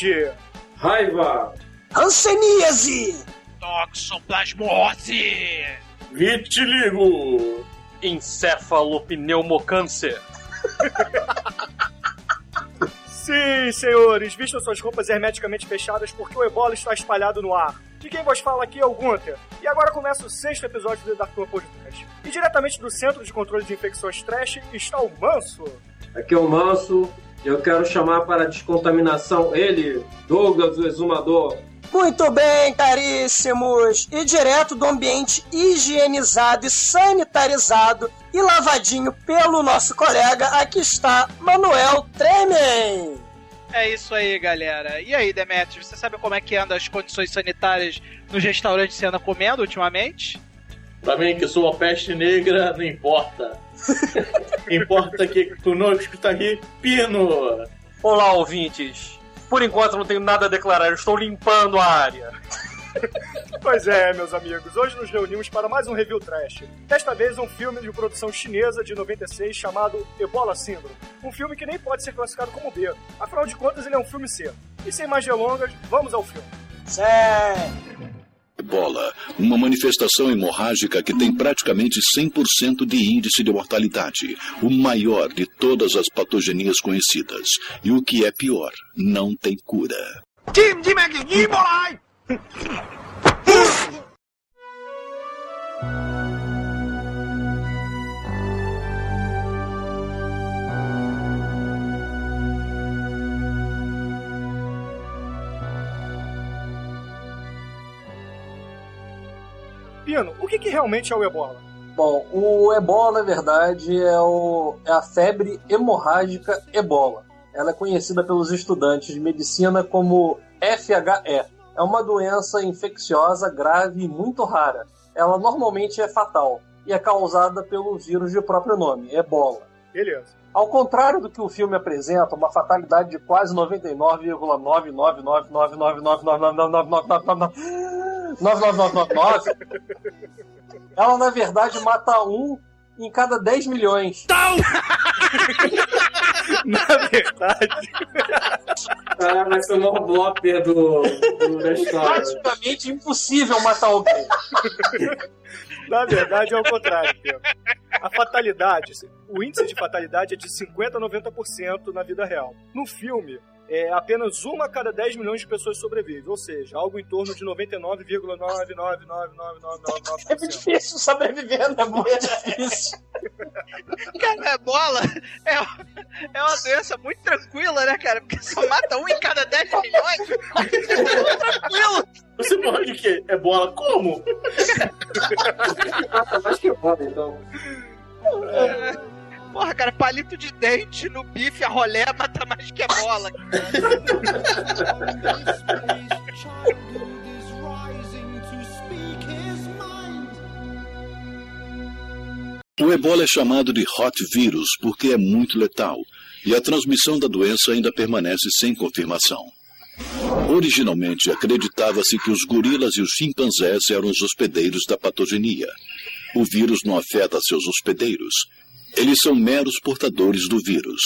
Peste! Raiva! Hanseníase! Toxoplasmose! Vitiligo! Encefalopneumocâncer. Sim, senhores, vistam suas roupas hermeticamente fechadas porque o ebola está espalhado no ar. De quem vos fala aqui é o Gunther. E agora começa o sexto episódio do Dark Podcast. E diretamente do Centro de Controle de Infecções Trash está o Manso. Aqui é o Manso. Eu quero chamar para a descontaminação ele, Douglas, o exumador. Muito bem, caríssimos! E direto do ambiente higienizado e sanitarizado e lavadinho pelo nosso colega, aqui está Manuel Tremen! É isso aí, galera. E aí, Demetrius, você sabe como é que andam as condições sanitárias nos restaurantes que você anda comendo ultimamente? Pra mim, que sou a peste negra, não importa. importa que conosco está aqui Pino. Olá, ouvintes. Por enquanto não tenho nada a declarar, eu estou limpando a área. Pois é, meus amigos, hoje nos reunimos para mais um review trash. Desta vez um filme de produção chinesa de 96 chamado Ebola Syndrome. Um filme que nem pode ser classificado como B, afinal de contas ele é um filme C. E sem mais delongas, vamos ao filme. Certo! Ebola, uma manifestação hemorrágica que tem praticamente 100% de índice de mortalidade, o maior de todas as patogenias conhecidas. E o que é pior, não tem cura. O que, que realmente é o ebola? Bom, o ebola, na verdade, é, o, é a febre hemorrágica ebola. Ela é conhecida pelos estudantes de medicina como FHE. É uma doença infecciosa grave e muito rara. Ela normalmente é fatal e é causada pelo vírus de próprio nome, ebola. Beleza. Ao contrário do que o filme apresenta, uma fatalidade de quase 99,9999999999999 ela na verdade mata um em cada 10 milhões. Na verdade, Ah, vai ser o maior blopper do, do da história. Praticamente impossível matar alguém. na verdade é o contrário, Pino. A fatalidade, o índice de fatalidade é de 50 a 90% na vida real. No filme, é, apenas uma a cada 10 milhões de pessoas sobrevive, ou seja, algo em torno de 99,9999999%. É muito difícil sobreviver, né? Muito difícil. Cara, bola é, é uma doença muito tranquila, né, cara? Porque só mata um em cada 10 milhões. Tranquilo. Você morre de quê? É bola como? Ah, mais que ebola, então. Porra, cara, palito de dente no bife, a rolé mata mais que a bola. O ebola é chamado de hot vírus porque é muito letal e a transmissão da doença ainda permanece sem confirmação. Originalmente acreditava-se que os gorilas e os chimpanzés eram os hospedeiros da patogenia. O vírus não afeta seus hospedeiros. Eles são meros portadores do vírus.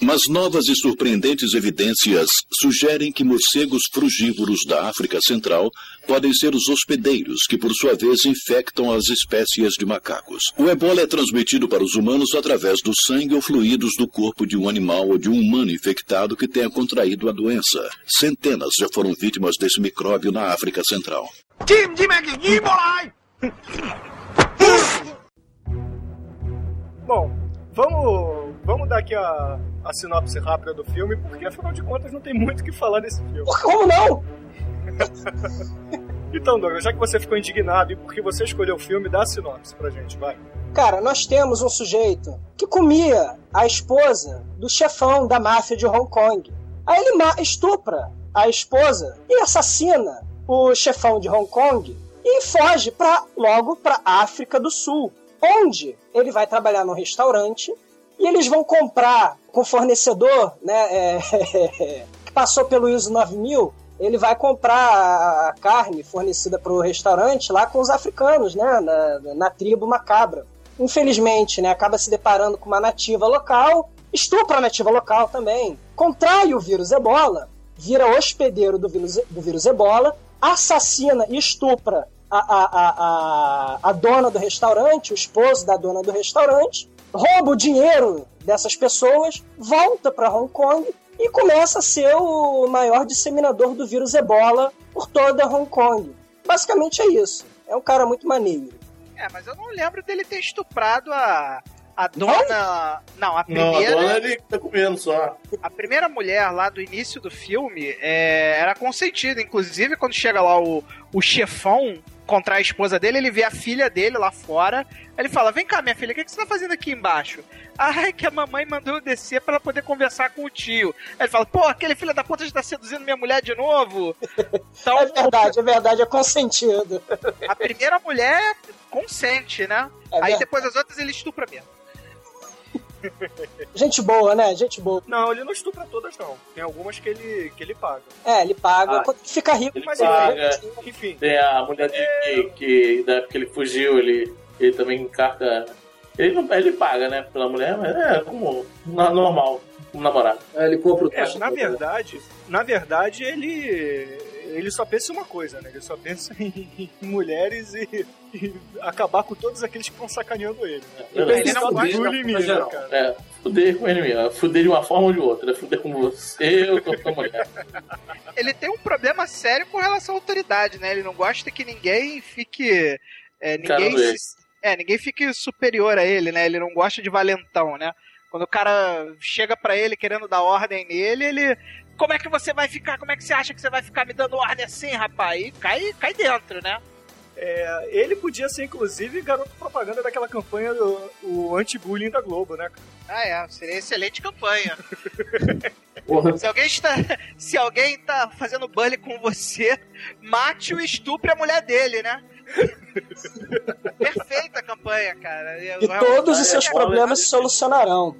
Mas novas e surpreendentes evidências sugerem que morcegos frugívoros da África Central podem ser os hospedeiros, que por sua vez infectam as espécies de macacos. O ebola é transmitido para os humanos através do sangue ou fluidos do corpo de um animal ou de um humano infectado que tenha contraído a doença. Centenas já foram vítimas desse micróbio na África Central. Bom, vamos, vamos dar aqui a, a sinopse rápida do filme, porque afinal de contas não tem muito o que falar desse filme. Como não? Então, Douglas, já que você ficou indignado e porque você escolheu o filme, dá a sinopse pra gente, vai. Cara, nós temos um sujeito que comia a esposa do chefão da máfia de Hong Kong. Aí ele estupra a esposa e assassina o chefão de Hong Kong e foge pra, logo para África do Sul, onde ele vai trabalhar num restaurante e eles vão comprar com o fornecedor, né, é, que passou pelo ISO 9000, ele vai comprar a carne fornecida para o restaurante lá com os africanos, né, na, na tribo macabra. Infelizmente, né, acaba se deparando com uma nativa local, estupra a nativa local também, contrai o vírus ebola vira hospedeiro do vírus, do vírus ebola, assassina e estupra a, a, a, a, a dona do restaurante, o esposo da dona do restaurante, rouba o dinheiro dessas pessoas, volta para Hong Kong e começa a ser o maior disseminador do vírus ebola por toda Hong Kong. Basicamente é isso. É um cara muito maneiro. É, mas eu não lembro dele ter estuprado a. A dona. Não, a Não, a primeira. dona ele tá comendo só. A primeira mulher lá do início do filme é, era consentida. Inclusive, quando chega lá o, o chefão contra a esposa dele, ele vê a filha dele lá fora. Ele fala: Vem cá, minha filha, o que, que você tá fazendo aqui embaixo? Ai, que a mamãe mandou eu descer pra ela poder conversar com o tio. Aí ele fala: Pô, aquele filho da puta já tá seduzindo minha mulher de novo. Então, É verdade, é verdade, é consentido. a primeira mulher consente, né? É Aí depois as outras ele estupra mesmo. Gente boa, né? Gente boa. Não, ele não estupra todas, não. Tem algumas que ele, que ele paga. É, ele paga Ah, quando fica rico. ele mas paga. ele- Enfim, Tem a mulher dele que, que da época que ele fugiu, ele, ele também encarta. Ele, não, ele paga, né, pela mulher, mas é como normal, como namorado. Aí ele compra o é, na verdade, na verdade, ele. Ele só pensa em uma coisa, né? Ele só pensa em, em mulheres e, e acabar com todos aqueles que estão sacaneando ele. Né? Ele Ele não gosta mesmo, né, geral. cara. É, fuder com ele mesmo. Fuder de uma forma ou de outra. né? Fuder com você ou com a mulher. ele tem um problema sério com relação à autoridade, né? Ele não gosta que ninguém fique. é, ninguém, se- é, ninguém fique superior a ele, né? Ele não gosta de valentão, né? Quando o cara chega pra ele querendo dar ordem nele, ele. Como é que você vai ficar? Como é que você acha que você vai ficar me dando ordem assim, rapaz? E cai, cai dentro, né? É, ele podia ser, inclusive, garoto propaganda daquela campanha do o anti-bullying da Globo, né? cara? Ah, é. Seria excelente campanha. Se alguém está, se alguém tá fazendo bullying com você, mate o estupre a mulher dele, né? Perfeita a campanha, cara. E todos os seus é, problemas é, se solucionarão.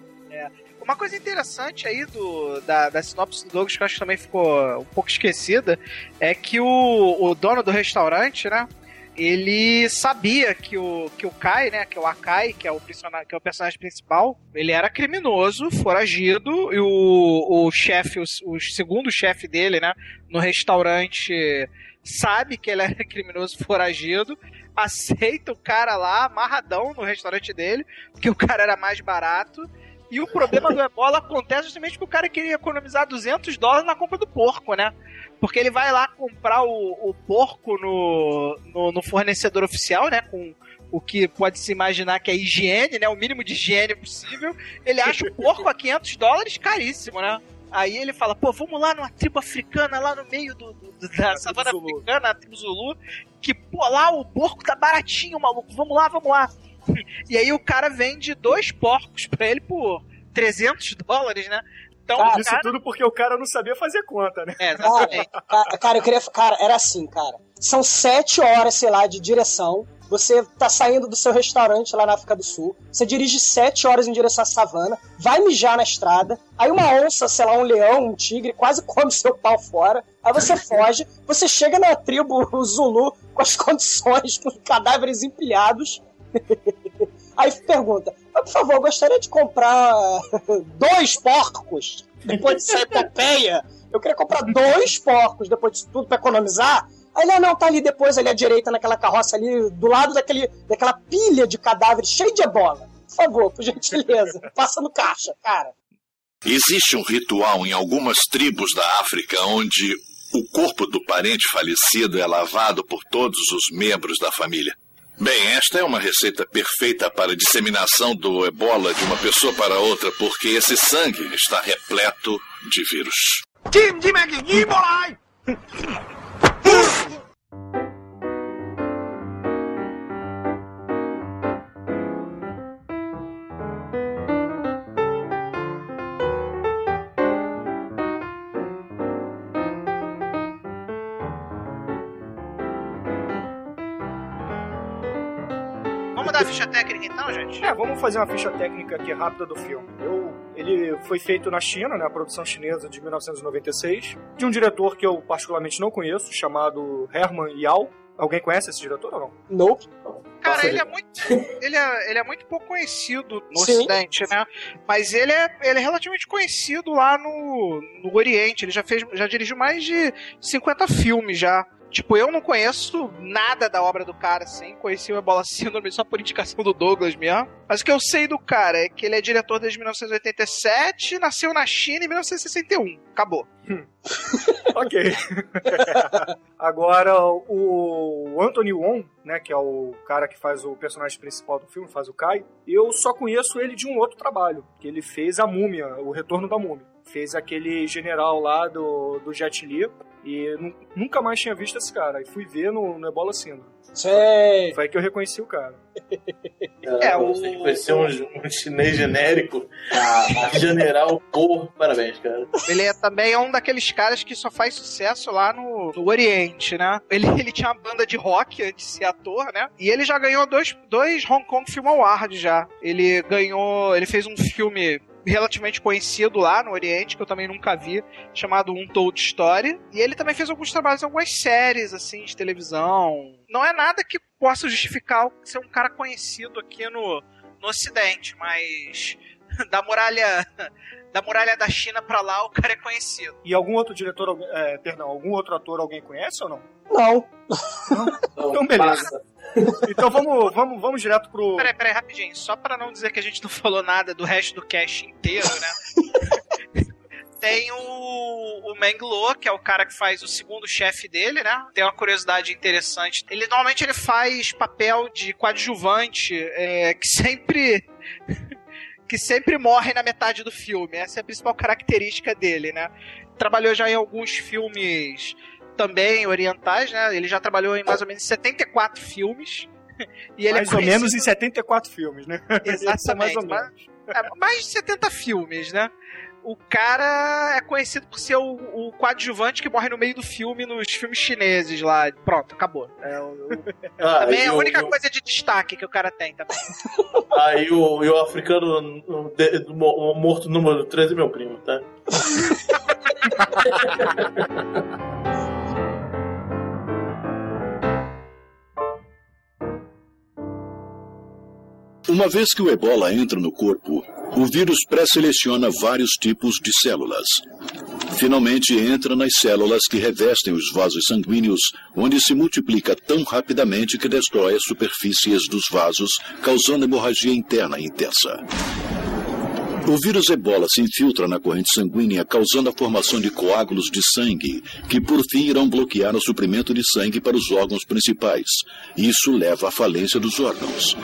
Uma coisa interessante aí do, da, da sinopse do Douglas, que eu acho que também ficou um pouco esquecida, é que o, o dono do restaurante, né? Ele sabia que o, que o Kai, né? Que é o Akai, que é o, que é o personagem principal, ele era criminoso, foragido, e o, o chefe, o, o segundo chefe dele, né? No restaurante sabe que ele é criminoso foragido, aceita o cara lá, amarradão no restaurante dele, porque o cara era mais barato. E o problema do ebola acontece justamente porque o cara queria economizar 200 dólares na compra do porco, né? Porque ele vai lá comprar o, o porco no, no, no fornecedor oficial, né? Com o que pode se imaginar que é higiene, né? O mínimo de higiene possível. Ele acha o porco a 500 dólares caríssimo, né? Aí ele fala, pô, vamos lá numa tribo africana, lá no meio do, do- da savana africana, a tribo Zulu, que, pô, lá o porco tá baratinho, maluco, vamos lá, vamos lá. E aí o cara vende dois porcos pra ele por 300 dólares, né? Então, Ah, o Isso cara... tudo porque o cara não sabia fazer conta, né? É, exatamente. Cara, cara, eu queria. Cara, era assim, cara. São sete horas, sei lá, de direção. Você tá saindo do seu restaurante lá na África do Sul. Você dirige sete horas em direção à savana. Vai mijar na estrada. Aí uma onça, sei lá, um leão, um tigre, quase come seu pau fora. Aí você foge. Você chega na tribo Zulu com as condições, com cadáveres empilhados. Aí pergunta: "Mas, por favor, eu gostaria de comprar dois porcos depois dessa epopeia. Eu queria comprar dois porcos depois disso tudo pra economizar. Aí ele, ah, não, tá ali depois, ali à direita, naquela carroça ali, do lado daquele, daquela pilha de cadáveres cheio de ebola. Por favor, por gentileza, passa no caixa, cara. Existe um ritual em algumas tribos da África onde o corpo do parente falecido é lavado por todos os membros da família. Bem, esta é uma receita perfeita para disseminação do ebola de uma pessoa para outra, porque esse sangue está repleto de vírus. Ficha técnica então, gente? É, vamos fazer uma ficha técnica aqui rápida do filme. Eu, ele foi feito na China, né, a produção chinesa de 1996, de um diretor que eu particularmente não conheço, chamado Herman Yao. Alguém conhece esse diretor ou não? Nope. Cara, ele é muito. Ele é, ele é muito pouco conhecido no Sim. Ocidente, né? Mas ele é, ele é relativamente conhecido lá no, no Oriente. Ele já fez. Já dirigiu mais de 50 filmes já. Tipo, eu não conheço nada da obra do cara, assim. Conheci o Ebola Síndrome só por indicação do Douglas mesmo. Mas o que eu sei do cara é que ele é diretor desde 1987, nasceu na China em 1961. Acabou. Ok. Agora, o Anthony Wong, né, que é o cara que faz o personagem principal do filme, faz o Kai, eu só conheço ele de um outro trabalho, que ele fez a Múmia, o Retorno da Múmia. Fez aquele general lá do, do Jet Li, e nu- nunca mais tinha visto esse cara. E fui ver no, no Ebola Syndrome. Sei. Foi aí que eu reconheci o cara. É, Ah, o- Você que conhecer um, um chinês genérico, general, porra, parabéns, cara. Ele é também um daqueles caras que só faz sucesso lá no, no Oriente, né? Ele, ele tinha uma banda de rock antes de ser ator, né? E ele já ganhou dois, dois Hong Kong Film Awards já. Ele ganhou. Ele fez um filme relativamente conhecido lá no Oriente, que eu também nunca vi, chamado Untold Story. E ele também fez alguns trabalhos em algumas séries, assim, de televisão. Não é nada que possa justificar ser um cara conhecido aqui no, no Ocidente, mas da muralha da muralha da China pra lá o cara é conhecido. E algum outro diretor, é, perdão, algum outro ator alguém conhece ou não? Não. Então, beleza. Então vamos, vamos, vamos direto pro. Peraí, peraí, rapidinho. Só pra não dizer que a gente não falou nada do resto do cast inteiro, né? Tem o, o Meng Lo, que é o cara que faz o segundo chefe dele, né? Tem uma curiosidade interessante. Ele normalmente ele faz papel de coadjuvante, é, que sempre que sempre morre na metade do filme. Essa é a principal característica dele, né? Trabalhou já em alguns filmes também orientais, né? Ele já trabalhou em mais ou menos 74 filmes. E ele mais é ou menos em conhecido- 74 filmes, né? Isso é mais ou Exatamente. menos. É, mais de 70 filmes, né? O cara é conhecido por ser o, o coadjuvante que morre no meio do filme nos filmes chineses lá. Pronto, acabou. É, o- Ah, também é a única o- coisa de destaque que o cara tem também. Ah, e o, e o africano de- o morto número 13 é meu primo, tá? Uma vez que o ebola entra no corpo, o vírus pré-seleciona vários tipos de células. Finalmente entra nas células que revestem os vasos sanguíneos, onde se multiplica tão rapidamente que destrói as superfícies dos vasos, causando hemorragia interna intensa. O vírus ebola se infiltra na corrente sanguínea, causando a formação de coágulos de sangue, que por fim irão bloquear o suprimento de sangue para os órgãos principais. Isso leva à falência dos órgãos.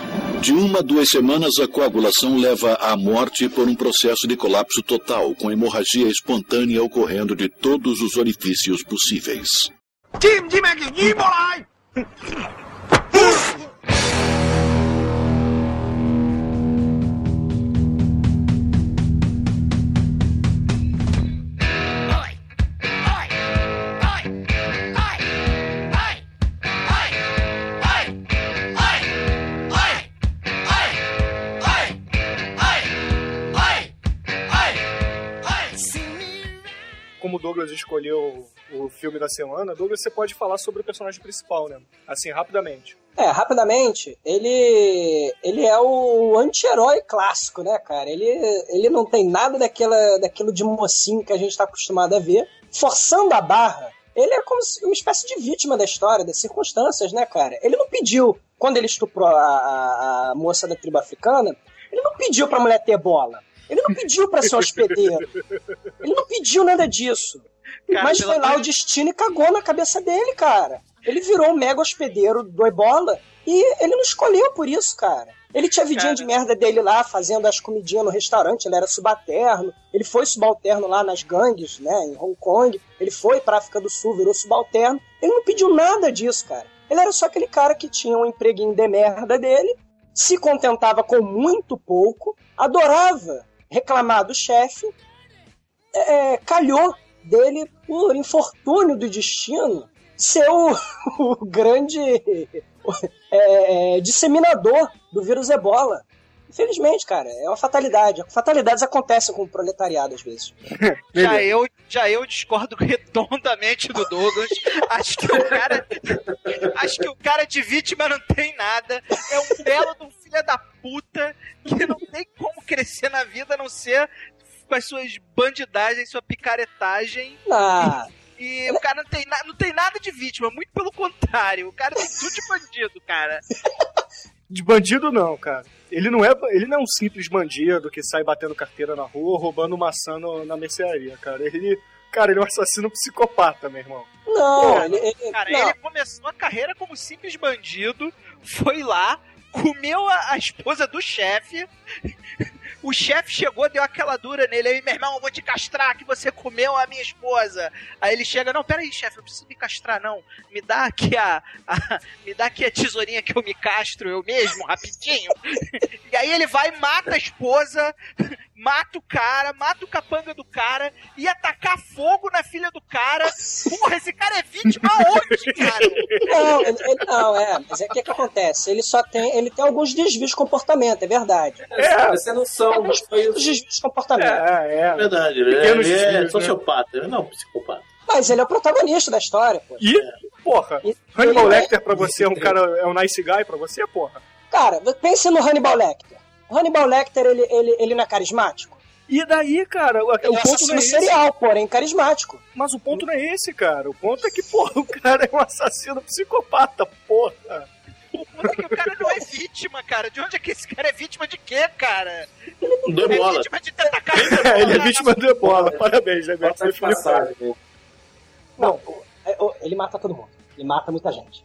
De uma a duas semanas, a coagulação leva à morte por um processo de colapso total, com hemorragia espontânea ocorrendo de todos os orifícios possíveis. Como o Douglas escolheu o filme da semana, Douglas, você pode falar sobre o personagem principal, né? Assim, rapidamente. É, rapidamente, ele ele é o anti-herói clássico, né, cara? Ele, ele não tem nada daquela, daquilo de mocinho que a gente tá acostumado a ver. Forçando a barra, ele é como uma espécie de vítima da história, das circunstâncias, né, cara? Ele não pediu, quando ele estuprou a, a, a moça da tribo africana, ele não pediu pra mulher ter bola. Ele não pediu pra ser hospedeiro. Ele não pediu nada disso. Cara, Mas foi lá o destino e cagou na cabeça dele, cara. Ele virou um mega hospedeiro do Ebola e ele não escolheu por isso, cara. Ele tinha vidinha Cara. de merda dele lá, fazendo as comidinhas no restaurante, ele era subalterno. Ele foi subalterno lá nas gangues, né, em Hong Kong. Ele foi pra África do Sul, virou subalterno. Ele não pediu nada disso, cara. Ele era só aquele cara que tinha um empreguinho de merda dele, se contentava com muito pouco, adorava reclamar do chefe, é, calhou dele, por infortúnio do destino, ser o, o grande é, disseminador do vírus ebola. Infelizmente, cara, é uma fatalidade. Fatalidades acontecem com o proletariado às vezes. Já eu, já eu discordo redondamente do Douglas. Acho que o cara. acho que o cara de vítima não tem nada. É um belo de filho da puta que não tem como crescer na vida a não ser com as suas bandidagens, sua picaretagem. Ah, E o cara não tem, na- não tem nada de vítima, muito pelo contrário. O cara tem tudo de bandido, cara. De bandido não, cara. Ele não é, ele não é um simples bandido que sai batendo carteira na rua, roubando maçã no- na mercearia, cara. Ele, cara, ele é um assassino psicopata, meu irmão. não, ele, ele- Cara, não. ele começou a carreira como simples bandido, foi lá, comeu a, a esposa do chefe. O chefe chegou, deu aquela dura nele. Aí, meu irmão, eu vou te castrar que você comeu a minha esposa. Aí ele chega, não, peraí, chefe, não precisa me castrar, não. Me dá aqui a, a- me dá aqui a tesourinha que eu me castro eu mesmo, rapidinho. E aí ele vai, mata a esposa, mata o cara, mata o capanga do cara, ia tacar fogo na filha do cara. Porra, esse cara é vítima aonde, cara? Não, não, é, mas é o que, que acontece? Ele só tem, ele tem alguns desvios de comportamento, é verdade. É, você não são, Alguns desvios de comportamento. É, É é. verdade, ele, é- ele é né? sociopata, ele não é um psicopata. Mas ele é o protagonista da história, pô. E, porra, E- Hannibal é- Lecter pra você é um cara, é um nice guy pra você, porra? Cara, pense no Hannibal Lecter. O Hannibal Lecter, ele, ele, ele não é carismático? E daí, cara, o, Ele é ponto não é esse. serial, porém carismático. Mas o ponto não é esse, cara. O ponto é que, porra, o cara é um assassino psicopata, porra. Como é que o cara não é vítima, cara? De onde é que esse cara é vítima de quê, cara? Deu É bola. vítima de ter tacado É, ele é vítima do ebola. Parabéns, né, Beto? Passa de passagem. né? Não, é, ele mata todo mundo. Ele mata muita gente.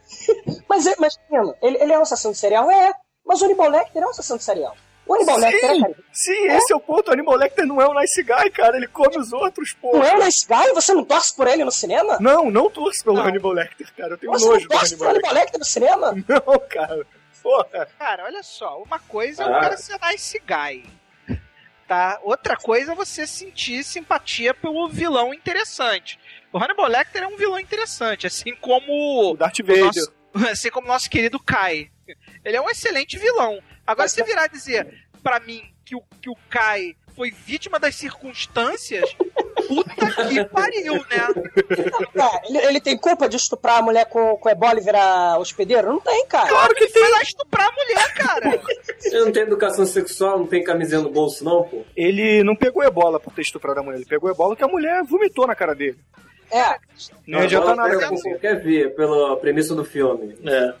mas, é- mas, ele, ele é um assassino serial? É. Mas o Lecter é um assassino serial. O Hannibal Lecter é Sim, carismático. sim, esse é o ponto. O Hannibal Lecter não é um nice guy, cara. Ele come os outros, Não porra. é nesse guy? Você não torce por ele no cinema? Não, não torço pelo Não. Hannibal Lecter, cara. Eu tenho Você não nojo do torce Hannibal Hannibal Lecter. No cinema? Não, cara. Porra. Cara, olha só, uma coisa é o Caraca. cara ser nice guy. Tá? Outra coisa é você sentir simpatia pelo vilão interessante. O Hannibal Lecter é um vilão interessante, assim como O Darth o Vader. nosso, assim como o nosso querido Kai. Ele é um excelente vilão. Agora, se você virar dizer pra mim que o, que o Kai foi vítima das circunstâncias, puta que pariu, né? Cara, ele, ele tem culpa de estuprar a mulher com, com ebola e virar hospedeiro? Não tem, cara. Claro que Ele tem. lá estuprar a mulher, cara. Você não tem educação sexual, não tem camisinha no bolso, não, pô? Ele não pegou ebola por ter estuprado a mulher. Ele pegou ebola que a mulher vomitou na cara dele. É, Não adianta Bola nada você. qualquer via, pela premissa do filme. É.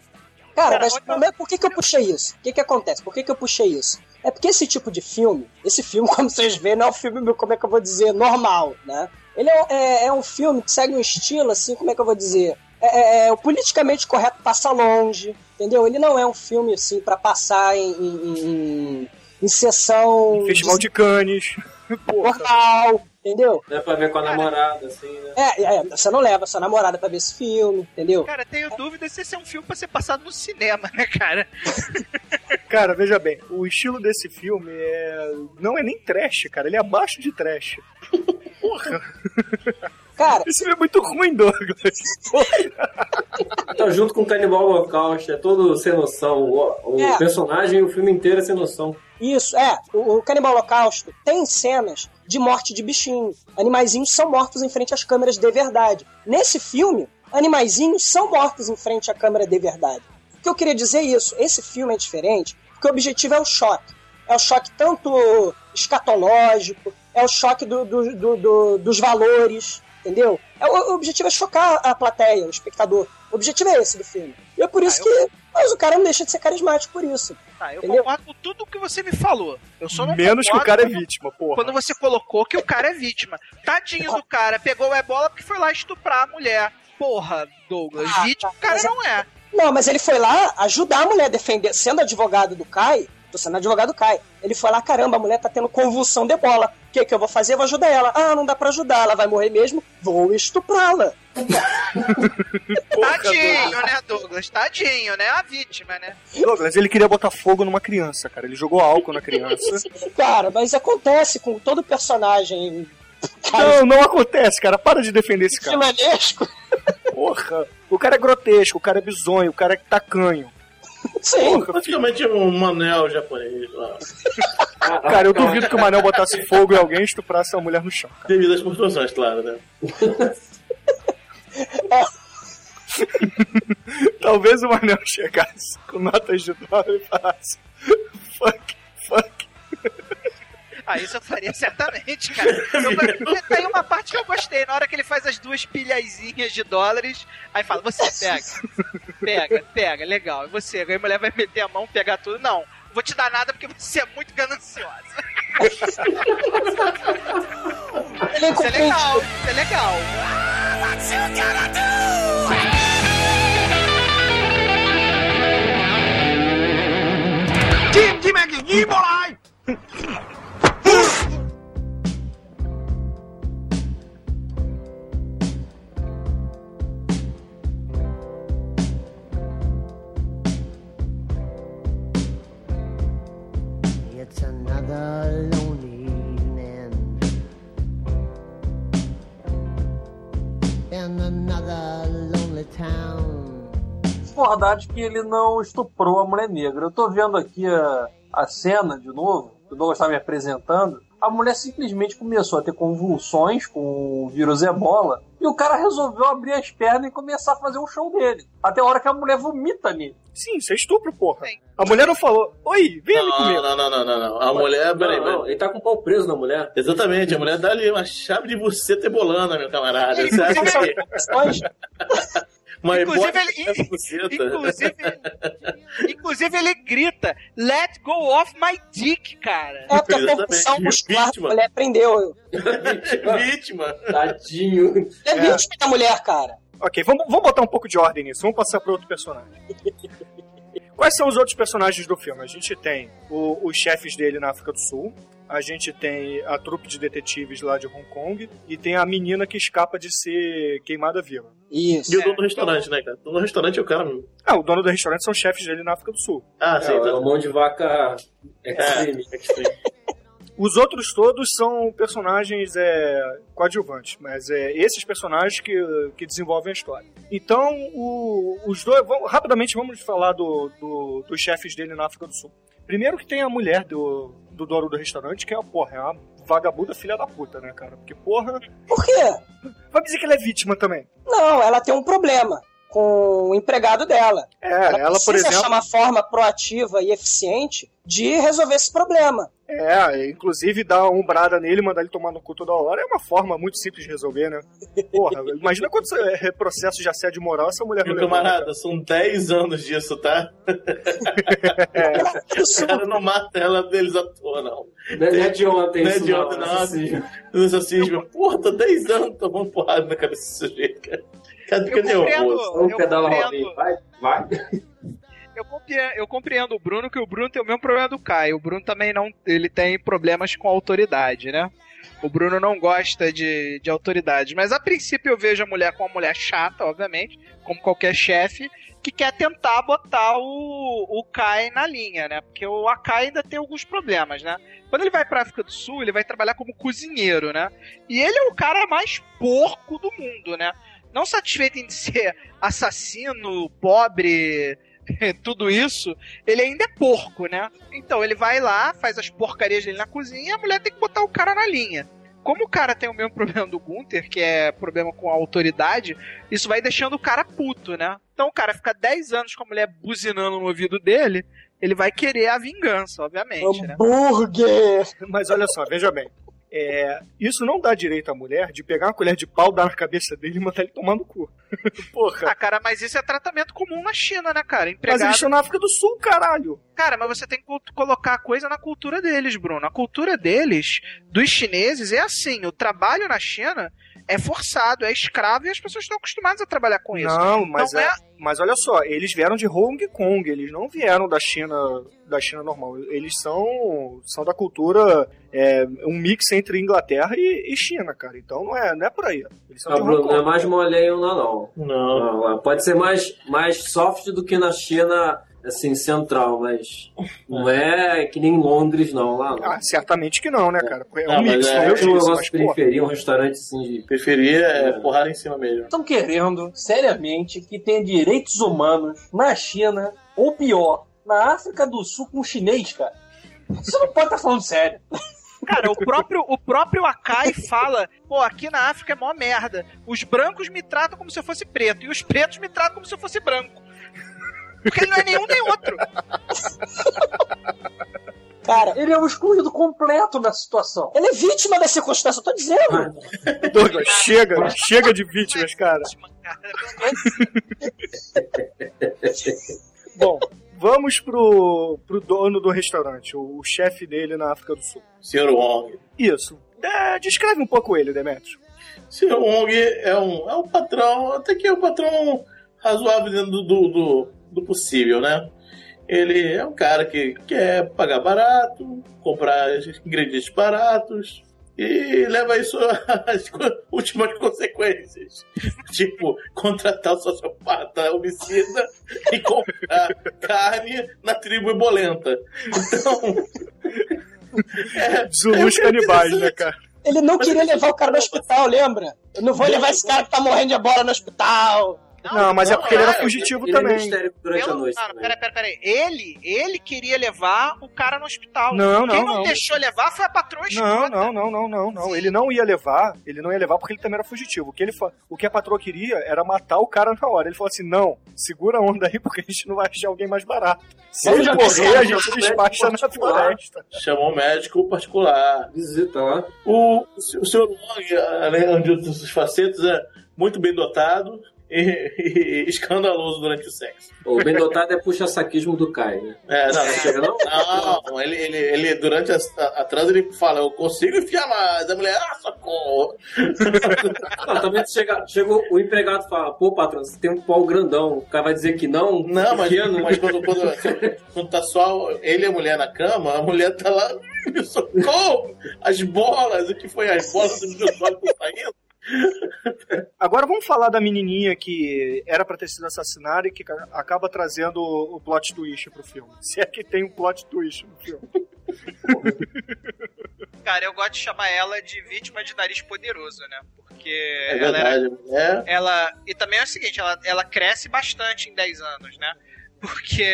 Cara, mas mas por que, que eu puxei isso? O que, que acontece? Por que, que eu puxei isso? É porque esse tipo de filme, esse filme, como vocês veem, não é um filme, meu, como é que eu vou dizer, normal, né? Ele é, é- é um filme que segue um estilo, assim, como é que eu vou dizer? É, é- é o politicamente correto passa longe, entendeu? Ele não é um filme, assim, pra passar em, em, em- em sessão Festival de Cannes. Porra. Entendeu? Dá pra ver com a namorada, assim, né? É, é, você não leva sua namorada pra ver esse filme, entendeu? Cara, tenho dúvida se esse é um filme pra ser passado no cinema, né, cara? Cara, veja bem, o estilo desse filme é. não é nem trash, cara, ele é abaixo de trash. Porra, Cara, esse filme é muito ruim, Douglas. Tá junto com o Canibal Holocaust, é todo sem noção. O, o É. personagem e o filme inteiro é sem noção. Isso, é. O, o Canibal Holocausto tem cenas de morte de bichinho. Animaizinhos são mortos em frente às câmeras de verdade. Nesse filme, animaizinhos são mortos em frente à câmera de verdade. O que eu queria dizer é isso. Esse filme é diferente porque o objetivo é o choque. É o choque tanto escatológico, é o choque do- do- do- do- dos valores, entendeu? É, o, o objetivo é chocar a plateia, o espectador. O objetivo é esse do filme. E é por isso que. Mas o cara não deixa de ser carismático por isso. Tá, eu Entendeu? concordo com tudo que você me falou. Eu só não Menos que o cara é vítima, porra. Quando você colocou que o cara é vítima. Tadinho do cara, pegou o ebola porque foi lá estuprar a mulher. Porra, Douglas, Ah, vítima tá, o cara mas é- não é. Não, mas ele foi lá ajudar a mulher a defender. Sendo advogado do Kai, tô sendo advogado do Kai. Ele foi lá, caramba, a mulher tá tendo convulsão de bola. O que, que eu vou fazer? Eu vou ajudar ela. Ah, não dá pra ajudar, ela vai morrer mesmo. Vou estuprá-la. Porra, Tadinho, né, Douglas? Tadinho, né? A vítima, né? Douglas, ele queria botar fogo numa criança, cara. Ele jogou álcool na criança. Cara, mas acontece com todo personagem Não, não acontece, cara. Para de defender esse cara. vilanesco. Porra. O cara é grotesco, o cara é bizonho, o cara é tacanho. Sim. Praticamente um manel japonês lá. Cara, eu duvido que o Manel botasse fogo em alguém e estuprasse a mulher no chão. cara. Devido às proporções, claro, né? Talvez o Manel chegasse com notas de dólar e falasse: fuck, fuck. Ah, isso eu faria certamente, cara. Eu, tem uma parte que eu gostei, na hora que ele faz as duas pilhazinhas de dólares, aí fala, você pega, pega, pega, legal. E você, aí a mulher vai meter a mão, pegar tudo. Não, vou te dar nada porque você é muito gananciosa. Ele é Isso é legal, Jim, Jim, Jim, Jim, Jim, Jim, Verdade que ele não estuprou a mulher negra. Eu tô vendo aqui a, a cena de novo, que o Douglas tá me apresentando. A mulher simplesmente começou a ter convulsões com o vírus ebola e o cara resolveu abrir as pernas e começar a fazer o show dele. Até a hora que a mulher vomita nele. Sim, isso é estupro, porra. Sim. A mulher não falou: Oi, vem ali Não, comigo. não, não, não, não, não. A mulher, peraí, Não, peraí. não, ele tá com o pau preso na mulher. Exatamente, a mulher dá ali uma chave de buceta ebolana, meu camarada. Você acha que Mas, uma Inclusive, ele- é? Inclusive, inclusive ele grita, let go off my dick, cara. é porque a compulsão muscular da Vítima. mulher prendeu. Vítima. Tadinho. Ele é vítima da mulher, cara. Ok, vamos, vamos botar um pouco de ordem nisso. Vamos passar para outro personagem. Quais são os outros personagens do filme? A gente tem o- os chefes dele na África do Sul, a gente tem a trupe de detetives lá de Hong Kong e tem a menina que escapa de ser queimada viva. Isso. E o dono do restaurante, né, cara? O dono do restaurante é o cara. Ah, o dono do restaurante são chefes dele na África do Sul. Ah, É, sim. é o mão de vaca extreme. É, extreme. Os outros todos são personagens é, coadjuvantes, mas é esses personagens que, que desenvolvem a história. Então, o- os dois. Vamos, rapidamente vamos falar do, do- dos chefes dele na África do Sul. Primeiro que tem a mulher do, do dono do restaurante, que é, porra, é uma vagabunda filha da puta, né, cara? Porque, porra. Por quê? Vai dizer que ela é vítima também. Não, ela tem um problema com o empregado dela. É, ela, por precisa exemplo. achar uma forma proativa e eficiente de resolver esse problema. É, inclusive dar uma umbrada nele e mandar ele tomar no cu toda hora é uma forma muito simples de resolver, né? Porra, imagina quantos é, processos de assédio moral essa mulher Meu camarada, são 10 anos disso, tá? Isso O cara não mata ela deles à toa, não. Não é de ontem, Não é isso de ontem, não. Os racismo. Porra, tô 10 anos tomando porrada na cabeça desse sujeito, cara. Cara, fica Eu compreendo, eu pedala compreendo. Vai, vai. eu compreendo, eu compreendo o Bruno que o Bruno tem o mesmo problema do Caio. O Bruno também não, ele tem problemas com autoridade, né? O Bruno não gosta de, de autoridade, mas a princípio eu vejo a mulher como uma mulher chata, obviamente, como qualquer chefe, que quer tentar botar o, o Kai na linha, né? Porque o Akai ainda tem alguns problemas, né? Quando ele vai pra África do Sul, ele vai trabalhar como cozinheiro, né? E ele é o cara mais porco do mundo, né? Não satisfeito em ser assassino, pobre, tudo isso, ele ainda é porco, né? Então ele vai lá, faz as porcarias dele na cozinha e a mulher tem que botar o cara na linha. Como o cara tem o mesmo problema do Gunther, que é problema com a autoridade, isso vai deixando o cara puto, né? Então o cara fica 10 anos com a mulher buzinando no ouvido dele, ele vai querer a vingança, obviamente, né? Hambúrguer! Mas olha só, veja bem. É, isso não dá direito à mulher de pegar uma colher de pau, dar na cabeça dele e mandar ele tomar no cu. Porra. Ah, cara, mas isso é tratamento comum na China, né, cara? Mas Empregado. eles estão na África do Sul, caralho. Cara, mas você tem que col- colocar a coisa na cultura deles, Bruno. A cultura deles, dos chineses, é assim: o trabalho na China é forçado, é escravo e as pessoas estão acostumadas a trabalhar com isso. Não, mas Não é, é- mas olha só, eles vieram de Hong Kong, eles não vieram da China, da China normal. Eles são, são da cultura é, um mix entre Inglaterra e, e China, cara. Então não é, não é por aí. Eles são Ah, Bruno, não é mais molenho, não, não. Não. Não, Pode ser mais, mais soft do que na China, assim, central, mas não é que nem em Londres, não, lá. Não. Ah, certamente que não, né, cara? É Não, um mix, mas é como é eu um disse, negócio periferia, um restaurante assim de. Preferia é, porrada em cima mesmo. Estão querendo, seriamente, que tenha direitos humanos na China Ou pior, na África do Sul com um chinês, cara. Você não pode estar falando sério. Cara, o próprio, o próprio Akai fala: pô, aqui na África é mó merda. Os brancos me tratam como se eu fosse preto, e os pretos me tratam como se eu fosse branco. Porque ele não é nenhum nem outro. Cara, Ele é um excluído completo na situação. ele é vítima da circunstância, eu tô dizendo. Douglas, chega, chega de vítimas, cara. Bom, vamos pro, pro dono do restaurante, o, o chefe dele na África do Sul. Sr. Wong. Isso. É, descreve um pouco ele, Demetrius. Sr. Wong é um, é um patrão, até que é um patrão razoável dentro do, do, do, do possível, né? Ele é um cara que quer pagar barato, comprar ingredientes baratos e leva isso às últimas consequências. Tipo, contratar o sociopata homicida e comprar carne na tribo ebolenta. Então. É, Zulus é canibais, né, cara? Ele não queria levar o cara no hospital, lembra? Eu não vou levar esse cara que tá morrendo de ebola no hospital. Não, mas é porque ele era fugitivo ele é também. histérico durante a Pelo, noite. não, também. pera, pera, pera aí. Ele, ele queria levar o cara no hospital. Não, Quem não, não, não. deixou levar foi a patroa Não, escrota. não, não, não, não, não. Ele não ia levar, ele não ia levar porque ele também era fugitivo. O que, ele o que a patroa queria era matar o cara na hora. Ele falou assim: não, segura a onda aí porque a gente não vai achar alguém mais barato. Se ele morrer, a cara gente despacha na floresta. Chamou um médico particular. Visita lá. O, o senhor Wong, além de outros facetos, é muito bem dotado e, e escandaloso durante o sexo. O bem dotado é puxa-saquismo do Kai, né? É, não, Chega não? não, ele, ele, ele durante a, a, a trans ele fala, eu consigo enfiar mais. A mulher, ah, socorro. Não, também chega, chega o empregado e fala, pô, patrão, você tem um pau grandão. O cara vai dizer que não, Não, mas, pequeno. mas quando, quando, quando tá só ele e a mulher na cama, a mulher tá lá, socorro! As bolas, o que foi as bolas meus olhos estão saindo? Agora vamos falar da menininha que era pra ter sido assassinada e que ca- acaba trazendo o plot twist pro filme. Se é que tem um plot twist no filme. Cara, eu gosto de chamar ela de vítima de nariz poderoso, né? Porque É ela era verdade, a mulher. ela. E também é o seguinte, ela, ela cresce bastante em 10 anos, né? Porque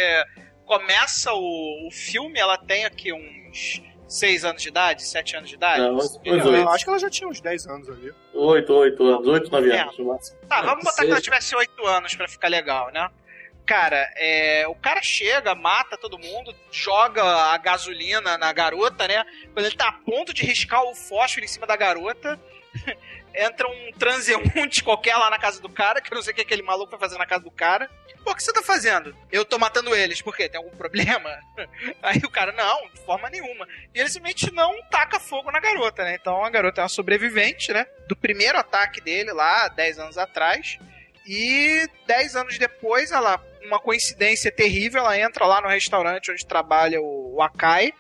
começa o, o filme, ela tem aqui uns 6 anos de idade, 7 anos de idade. Não, uns melhor. oito. Eu acho que ela já tinha uns 10 anos ali. Oito, oito anos, oito, nove É. anos. Tá, vamos botar que ela tivesse 8 anos pra ficar legal, né? Cara, é, o cara chega, mata todo mundo, joga a gasolina na garota, né? Quando ele tá a ponto de riscar o fósforo em cima da garota, entra um transeunte qualquer lá na casa do cara, que eu não sei o que aquele maluco vai fazer na casa do cara. Pô, o que você tá fazendo? Eu tô matando eles, por quê? Tem algum problema? Aí o cara, não, de forma nenhuma. E ele simplesmente não taca fogo na garota, né? Então a garota é uma sobrevivente, né? Do primeiro ataque dele lá, 10 anos atrás. E 10 anos depois, ela, uma coincidência terrível, ela entra lá no restaurante onde trabalha o, o Akai.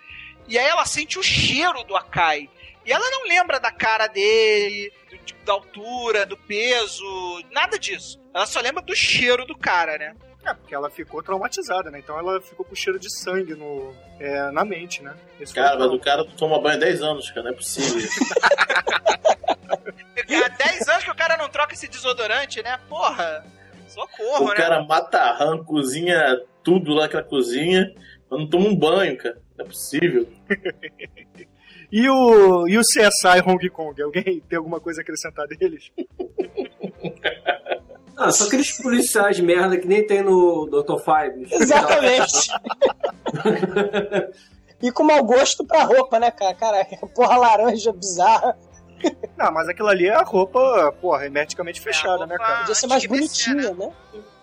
E aí ela sente o cheiro do Akai. E ela não lembra da cara dele, do- de- da altura, do peso, nada disso. Ela só lembra do cheiro do cara, né? É, porque ela ficou traumatizada, né? Então ela ficou com cheiro de sangue no, é, na mente, né? Esse Cara, o mas o cara toma banho há 10 anos, cara, não é possível. Há 10 anos que o cara não troca esse desodorante, né? Porra! Socorro, o né? cara mata a rã, cozinha tudo lá naquela cozinha, mas não toma um banho, cara. Não é possível. E o, e o CSI Hong Kong? Alguém tem alguma coisa a acrescentar deles? Ah, só aqueles policiais merda que nem tem no Dr. Five. Exatamente. e com mau gosto pra roupa, né, cara? Caraca, porra laranja bizarra. Não, mas aquilo ali é a roupa, porra, hermeticamente fechada, É, a né, cara? Podia ser mais bonitinha, né?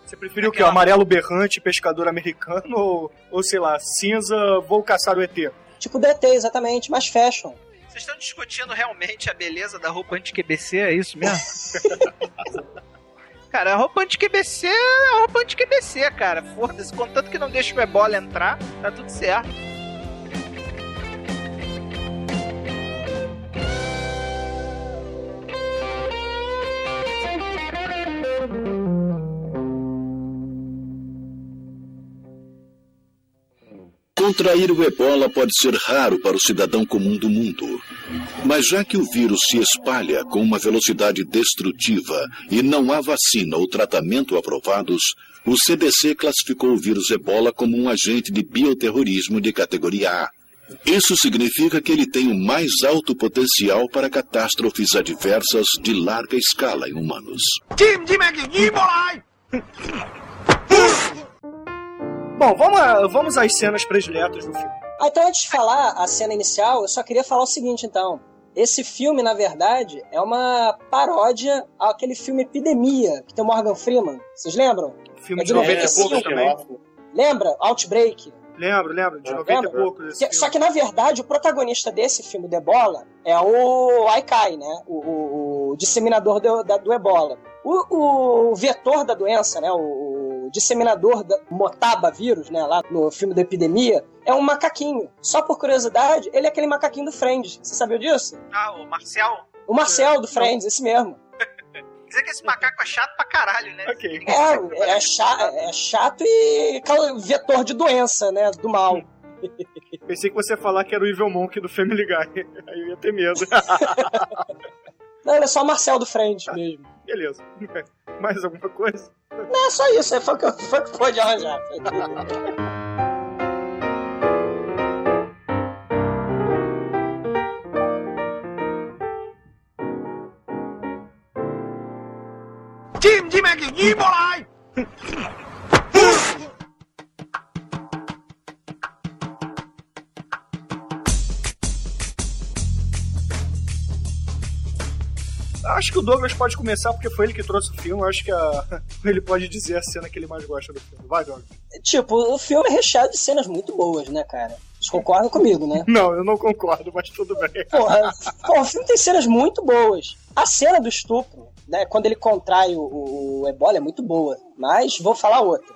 Você preferiu o quê? O amarelo berrante, pescador americano ou, ou sei lá, cinza, vou caçar o ET? Tipo DT, exatamente, mais fashion. Vocês estão discutindo realmente a beleza da roupa anti-QBC, é isso mesmo? cara, a roupa anti-QBC é a roupa anti-QBC, cara. Foda-se, contanto que não deixa o ebola entrar, tá tudo certo. Contrair o ebola pode ser raro para o cidadão comum do mundo. Mas já que o vírus se espalha com uma velocidade destrutiva e não há vacina ou tratamento aprovados, o CDC classificou o vírus ebola como um agente de bioterrorismo de categoria A. Isso significa que ele tem o mais alto potencial para catástrofes adversas de larga escala em humanos. Bom, vamos, a- vamos às cenas prediletas do filme. Ah, então, antes de falar a cena inicial, eu só queria falar o seguinte, então. Esse filme, na verdade, é uma paródia àquele filme Epidemia, que tem o Morgan Freeman. Vocês lembram? Filme É de de 90 e 95, poucos também. Lembra? Outbreak. Lembro, lembro, de É, 90 e lembra? poucos. esse Que- filme. só que, na verdade, o protagonista desse filme do Ebola é o Aikai, né? O, o- o disseminador do, da- do Ebola. O, o vetor da doença, né? O, o disseminador da Motaba vírus, né? Lá no filme da epidemia, é um macaquinho. Só por curiosidade, ele é aquele macaquinho do Friends. Você sabia disso? Ah, o Marcel. O Marcel do Friends, esse mesmo. Dizer que esse macaco é chato pra caralho, né? Ok. É, é, cha- é chato e vetor de doença, né? Do mal. Pensei que você ia falar que era o Evil Monk do Family Guy. Aí eu ia ter medo. Não, ele é só o Marcel do Friends mesmo. Beleza. Mais alguma coisa? Não, é só isso. é, Foi o que, foi o que pôde arranjar. Acho que o Douglas pode começar porque foi ele que trouxe o filme. Acho que a- ele pode dizer a cena que ele mais gosta do filme. Vai, Douglas. Tipo, o filme é recheado de cenas muito boas, né, cara? Vocês concordam comigo, né? Não, eu não concordo, mas tudo bem. Porra, porra, o filme tem cenas muito boas. A cena do estupro, né, quando ele contrai o, o, o ebola é muito boa. Mas vou falar outra.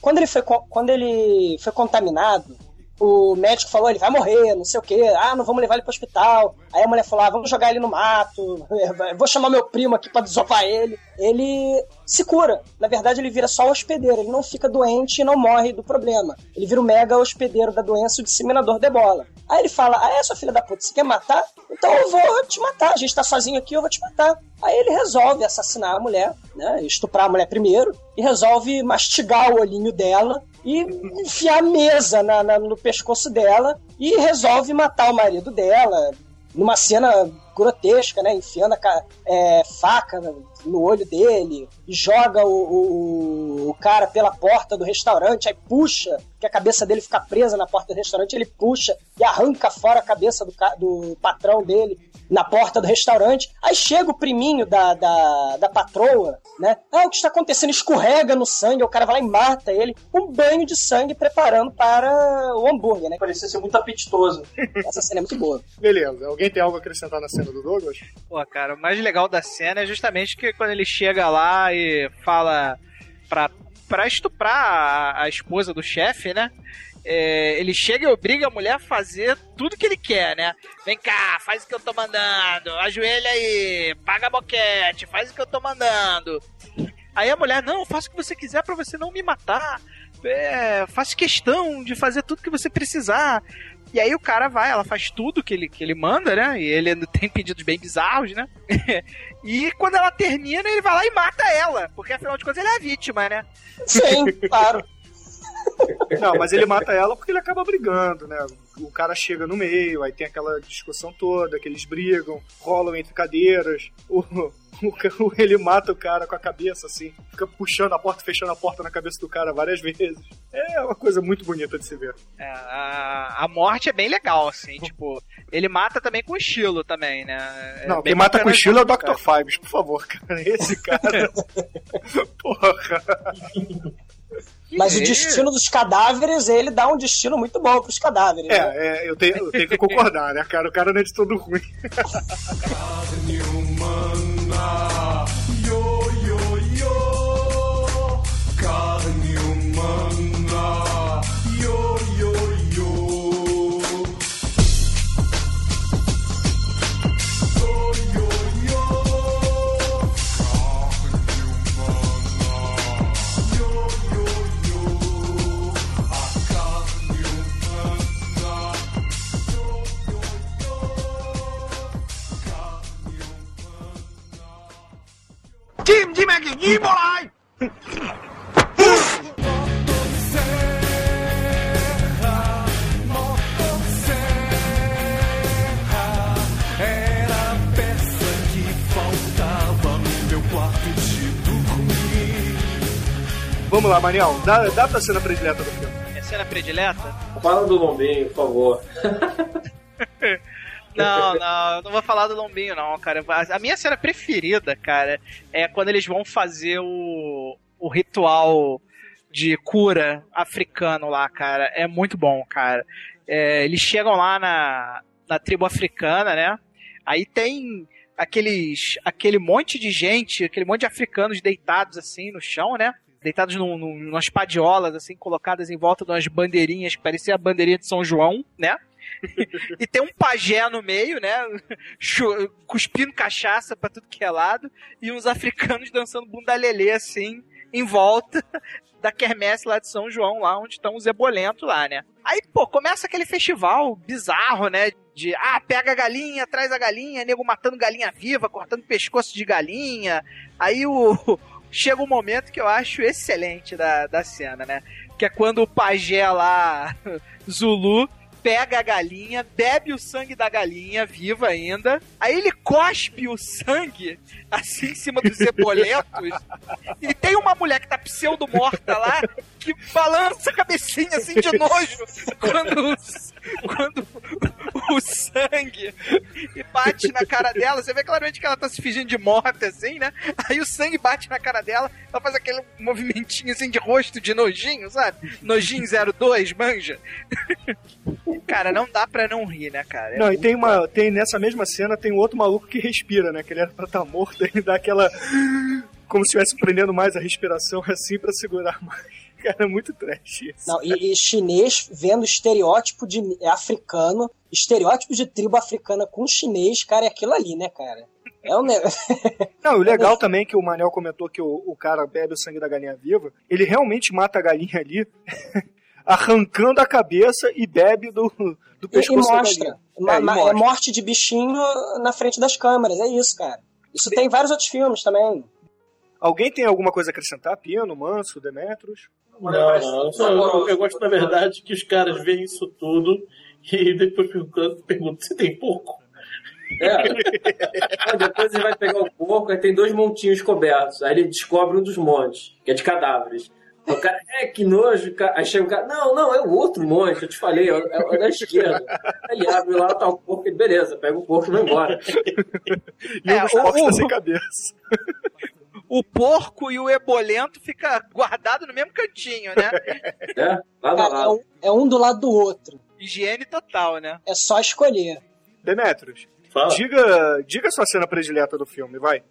Quando ele foi, quando ele foi contaminado, o médico falou, ele vai morrer, não sei o quê. Ah, não vamos levar ele pro hospital. Aí a mulher falou, ah, vamos jogar ele no mato. Vou chamar meu primo aqui pra desovar ele. Ele se cura. Na verdade, ele vira só hospedeiro. Ele não fica doente e não morre do problema. Ele vira o mega hospedeiro da doença, o disseminador de bola. Aí ele fala, ah, é, sua filha da puta, você quer matar? Então eu vou te matar. A gente tá sozinho aqui, eu vou te matar. Aí ele resolve assassinar a mulher, né? Estuprar a mulher primeiro. E resolve mastigar o olhinho dela e enfiar a mesa na- na- no pescoço dela e resolve matar o marido dela numa cena grotesca, né? Enfiando a é, faca no- olho dele e joga o, o- o cara pela porta do restaurante, aí puxa, que a cabeça dele fica presa na porta do restaurante, ele puxa e arranca fora a cabeça do, do patrão dele na porta do restaurante. Aí chega o priminho da, da, da patroa, né? Ah, o que está acontecendo? Escorrega no sangue, o cara vai lá e mata ele. Um banho de sangue preparando para o hambúrguer, né? Parecia ser muito apetitoso. Essa cena é muito boa. Beleza. Alguém tem algo a acrescentar na cena do Douglas? Pô, cara, o mais legal da cena é justamente que quando ele chega lá e fala pra, pra estuprar a, a esposa do chefe, né? É, ele chega e obriga a mulher a fazer tudo que ele quer, né? Vem cá, faz o que eu tô mandando, ajoelha aí, paga boquete, faz o que eu tô mandando. Aí a mulher, não, faça o que você quiser pra você não me matar. É, faço questão de fazer tudo que você precisar. E aí o cara vai, ela faz tudo que ele, que ele manda, né? E ele ainda tem pedidos bem bizarros, né? e quando ela termina, ele vai lá e mata ela. Porque afinal de contas ele é a vítima, né? Sim, claro. Não, mas ele mata ela porque ele acaba brigando, né? O cara chega no meio, aí tem aquela discussão toda, que eles brigam, rolam entre cadeiras. O, o ele mata o cara com a cabeça, assim, fica puxando a porta, fechando a porta na cabeça do cara várias vezes. É uma coisa muito bonita de se ver. É, a, a morte é bem legal, assim, tipo, ele mata também com estilo também, né? É Não, quem mata com estilo é o Dr. cara. Fibes, por favor, cara. Esse cara. Porra. Mas o é? destino dos cadáveres, ele dá um destino muito bom pros cadáveres. É, né? é eu, tenho, eu tenho que concordar, né, cara? O cara não é de todo ruim. Carne humana, yo, yo, yo, carne humana. 知唔知咩叫伊波拉？Vamos lá, Mariel, dá, dá pra cena predileta do filme. É cena predileta? Fala do lombinho, por favor. Não, não, não vou falar do Lombinho, não, cara. A minha cena preferida, cara, é quando eles vão fazer o, o ritual de cura africano lá, cara. É muito bom, cara. É, eles chegam lá na, na tribo africana, né? Aí tem aqueles aquele monte de gente, aquele monte de africanos deitados assim no chão, né? Deitados num, num, umas padiolas, assim, colocadas em volta de umas bandeirinhas que parecia a bandeirinha de São João, né? e tem um pajé no meio, né? Cuspindo cachaça pra tudo que é lado. E uns africanos dançando bundalelê, assim, em volta da quermesse lá de São João, lá onde estão os ebolentos lá, né? Aí, pô, começa aquele festival bizarro, né? De, ah, pega a galinha, traz a galinha, nego matando galinha viva, cortando pescoço de galinha. Aí o... Chega um momento que eu acho excelente da, da cena, né? Que é quando o pajé lá, Zulu, pega a galinha, bebe o sangue da galinha, viva ainda. Aí ele cospe o sangue, assim, em cima dos ebolentos. e tem uma mulher que tá pseudo-morta lá, que balança a cabecinha, assim, de nojo, quando, os- quando o sangue e bate na cara dela. Você vê claramente que ela tá se fingindo de morta, assim, né? Aí o sangue bate na cara dela, ela faz aquele movimentinho, assim, de rosto de nojinho, sabe? Nojinho 02, manja. Cara, não dá pra não rir, né, cara? É Não, e tem uma. Tem nessa mesma cena tem um outro maluco que respira, né? Que ele era pra estar morto, ele dá aquela. Como se estivesse prendendo mais a respiração assim pra segurar mais. Cara, é muito trash isso. Não, e, e chinês vendo estereótipo de é africano, estereótipo de tribo africana com chinês, cara, é aquilo ali, né, cara? É um negócio. Não, o legal também que o Manel comentou que o, o cara bebe o sangue da galinha viva, ele realmente mata a galinha ali, arrancando a cabeça e bebe do, do E, e pescoço da mostra. Ma- É, e ma- mostra. é morte de bichinho na frente das câmeras, é isso, cara. Isso tem em vários outros filmes também. Alguém tem alguma coisa a acrescentar? Pino, Manso, Demetros? Não, não. Eu, só- eu- eu gosto, na verdade, que os caras veem isso tudo e depois perguntam, perguntam se tem porco. É. Aí depois ele vai pegar o porco, aí tem dois montinhos cobertos. Aí ele descobre um dos montes, que é de cadáveres. O cara, é que nojo. cara. Aí chega o cara, não, não, é o outro monte, eu te falei, é o, é o da esquerda. Aí ele abre lá, tá o porco, e beleza, pega o porco e vai embora. E um É, dos o- porcos o- tá sem cabeça. O porco e o ebolento fica guardado no mesmo cantinho, né? É, lado a é lado. um, é um do lado do outro. Higiene total, né? É só escolher. Demetros, Fala. diga, diga sua cena predileta do filme, vai.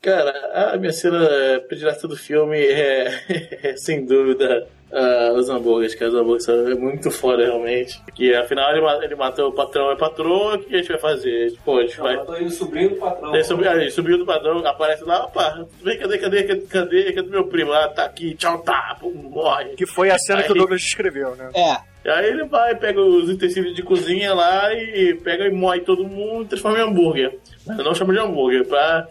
Cara, a minha cena predileta do filme é, é, sem dúvida ah, os hambúrgueres, cara. Os hambúrgueres são é muito foda, realmente. Que afinal ele, ele matou o patrão e patroa, o que a gente vai fazer? Pô, a gente vai. Indo sobrinho do patrão. Ele subiu, ele subiu do patrão, aparece lá, opa, vem, cadê, cadê, cadê, cadê, cadê meu primo? Ah, tá aqui, tchau, tá, pum, morre. Que foi a cena que o Aí- Douglas descreveu, né? É. E aí ele vai, pega os utensílios de cozinha lá e pega e moe todo mundo e transforma em hambúrguer. Mas não chama de hambúrguer, pra,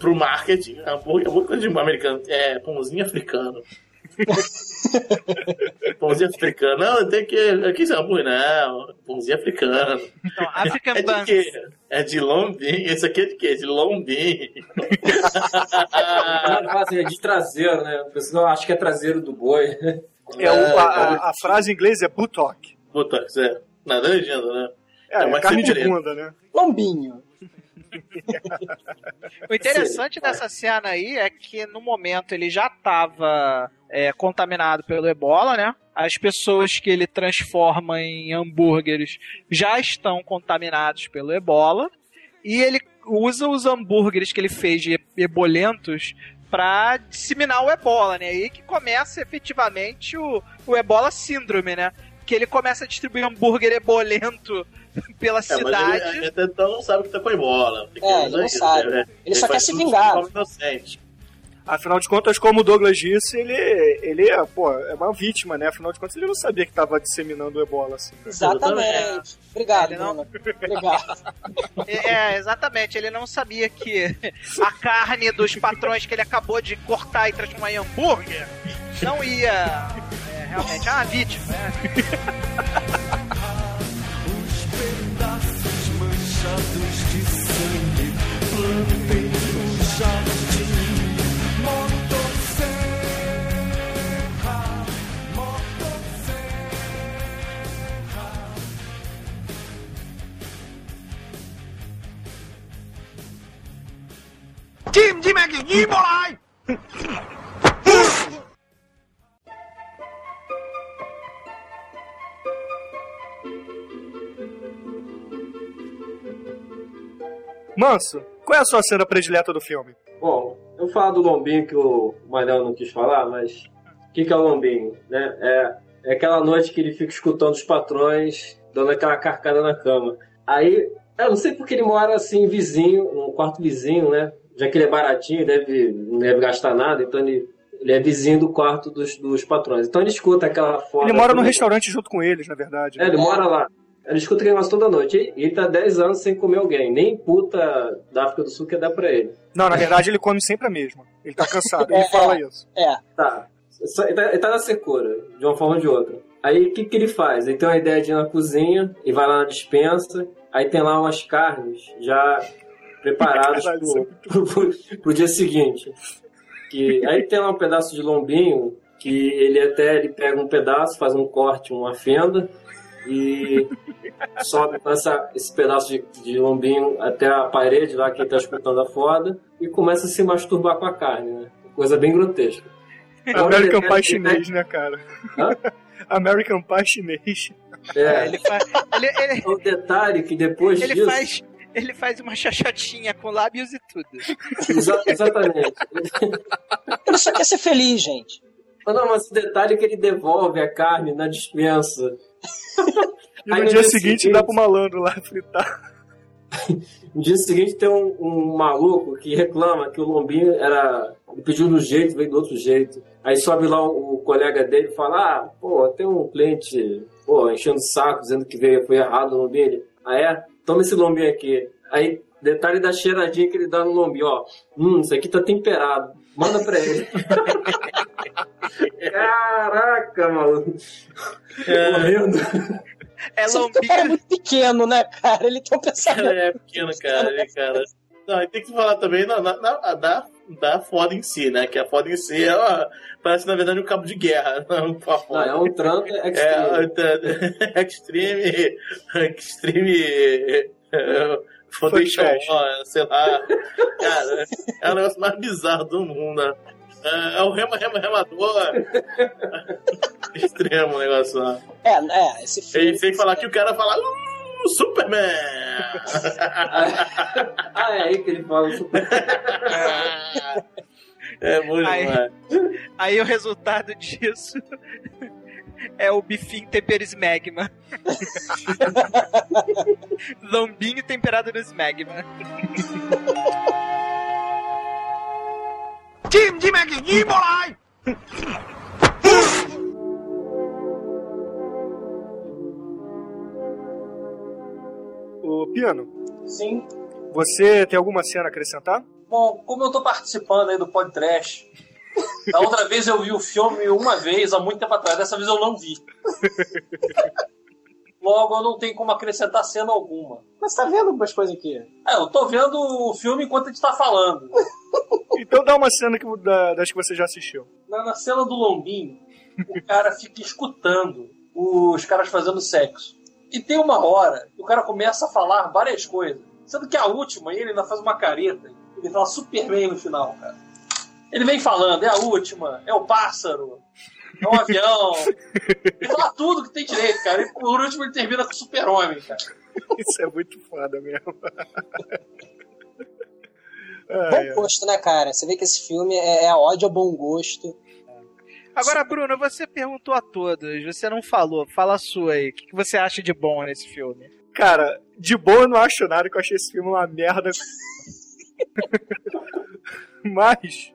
pro marketing. Hambúrguer é muito coisa de americano. É pãozinho africano. pãozinho africano. Não, tem que. Aqui é hambúrguer, não. Pãozinho africano. Então, African É de quê? É de lombinho. Esse aqui é de quê? De lombinho. Assim, é de traseiro, né? O pessoal acha que é traseiro do boi. É, o- a, a- a frase em inglês é buttock. Botox, é. Nada legenda, né? É, é mas carne de bunda, né? Lombinho. O interessante dessa cena aí é que no momento ele já estava contaminado pelo ebola, né? As pessoas que ele transforma em hambúrgueres já estão contaminados pelo ebola. E ele usa os hambúrgueres que ele fez de ebolentos para disseminar o ebola, né? Aí que começa efetivamente o, o ebola síndrome, né? Que ele começa a distribuir hambúrguer ebolento pela É, cidade. mas ele, ele então não sabe que tá com ebola. É, ele não isso, sabe. né? Ele só quer se vingar. inocente. Afinal de contas, como o Douglas disse, ele, ele é, pô, é uma vítima, né? Afinal de contas, ele não sabia que estava disseminando ebola assim. Exatamente. Obrigado, Ele não-. Obrigado. É, exatamente. Ele não sabia que a carne dos patrões que ele acabou de cortar e transformar em hambúrguer não ia realmente. É ah, vídeo, né? Os pedaços manchados de sangue, plantem o jardim, motosserra, motosserra. Tim, Tim, aqui, Manso, qual é a sua cena predileta do filme? Bom, eu vou falar do lombinho que o Manel não quis falar, mas o que, que é o lombinho? Né? É, é aquela noite que ele fica escutando os patrões dando aquela carcada na cama. Aí, eu não sei porque ele mora assim, vizinho, um quarto vizinho, né? Já que ele é baratinho, deve, não deve gastar nada, então ele, ele é vizinho do quarto dos, dos patrões. Então ele escuta aquela foda. Ele mora no toda- restaurante junto com eles, na verdade. É, ele mora lá. Ele escuta aquele negócio toda noite. E ele tá 10 anos sem comer alguém. Nem puta da África do Sul quer dar pra ele. Não, na verdade ele come sempre a mesma. Ele tá cansado, ele É, fala isso. É. Tá. Ele tá, ele tá na secura, de uma forma ou de outra. Aí o que, que ele faz? Ele tem uma ideia de ir na cozinha e vai lá na dispensa. Aí tem lá umas carnes já preparadas Caralho, é pro, pro, pro dia seguinte. Que, aí tem lá um pedaço de lombinho que ele até ele pega um pedaço, faz um corte, uma fenda e sobe com essa, esse pedaço de, de lombinho até a parede lá que ele tá escutando a foda e começa a se masturbar com a carne, né? Coisa bem grotesca. American Pie chinês, né, cara? Hã? American Pie chinês. É, Ele, fa- ele, ele, o detalhe que depois ele disso. faz. Ele faz uma chachotinha com lábios e tudo. Exa- exatamente. Ele só quer ser feliz, gente. Mas Não, mas o detalhe é que ele devolve a carne na dispensa. E Aí no dia seguinte dá pro malandro lá fritar. No dia seguinte tem um, um maluco que reclama que o lombinho era. Pediu um jeito, veio do outro jeito. Aí sobe lá o, o colega dele e fala: Ah, pô, tem um cliente pô, enchendo o saco, dizendo que veio, foi errado o lombinho. Ele, ah, é? Toma esse lombinho aqui. Aí, detalhe da cheiradinha que ele dá no lombinho: Ó, hum, isso aqui tá temperado. Manda pra ele. Caraca, maluco. Morrendo. É Só que o cara é muito pequeno, né, cara? Ele tem um pensamento. Cara, é pequeno, cara, ele, cara. Não, e tem que falar também na, na- na- da, da foda em si, né? Que a foda em si é uma- parece, na verdade, um cabo de guerra. Não, uma Não, foda. é um tranco É, extreme. é, extreme. Extreme. É, Foundation, sei lá. Cara, é o negócio mais bizarro do mundo. né? É, é o rema, rema, remador. Extremo o negócio lá. É, é, esse filme. E sem falar que o cara fala. Uh, Superman! ah, é aí que ele fala. super- é muito Aí- demais. Aí o resultado disso é o bifinho tempero smegma. Lombinho temperado no smegma. Ô, Piano, Sim. você tem alguma cena a acrescentar? Bom, como eu tô participando aí do podcast, da outra vez eu vi o filme uma vez, há muito tempo atrás, dessa vez eu não vi. Logo, eu não tenho como acrescentar cena alguma. Mas tá vendo algumas coisas aqui? É, eu tô vendo o filme enquanto a gente tá falando. Então dá uma cena que, da- das que você já assistiu. Na, na cena do Lombinho, o cara fica escutando os caras fazendo sexo. E tem uma hora que o cara começa a falar várias coisas. Sendo que a última, ele ainda faz uma careta. Ele fala Superman no final, cara. Ele vem falando, é a última, é o pássaro, é um avião. Ele fala tudo que tem direito, cara. E por último ele termina com o super-homem, cara. Isso é muito foda mesmo. Bom Ai, ai. gosto, né, cara? Você vê que esse filme é, é ódio ao bom gosto. Agora, Bruno, você perguntou a todos, você não falou. Fala a sua aí. O que você acha de bom nesse filme? Cara, de boa eu não acho nada, que eu achei esse filme uma merda. Mas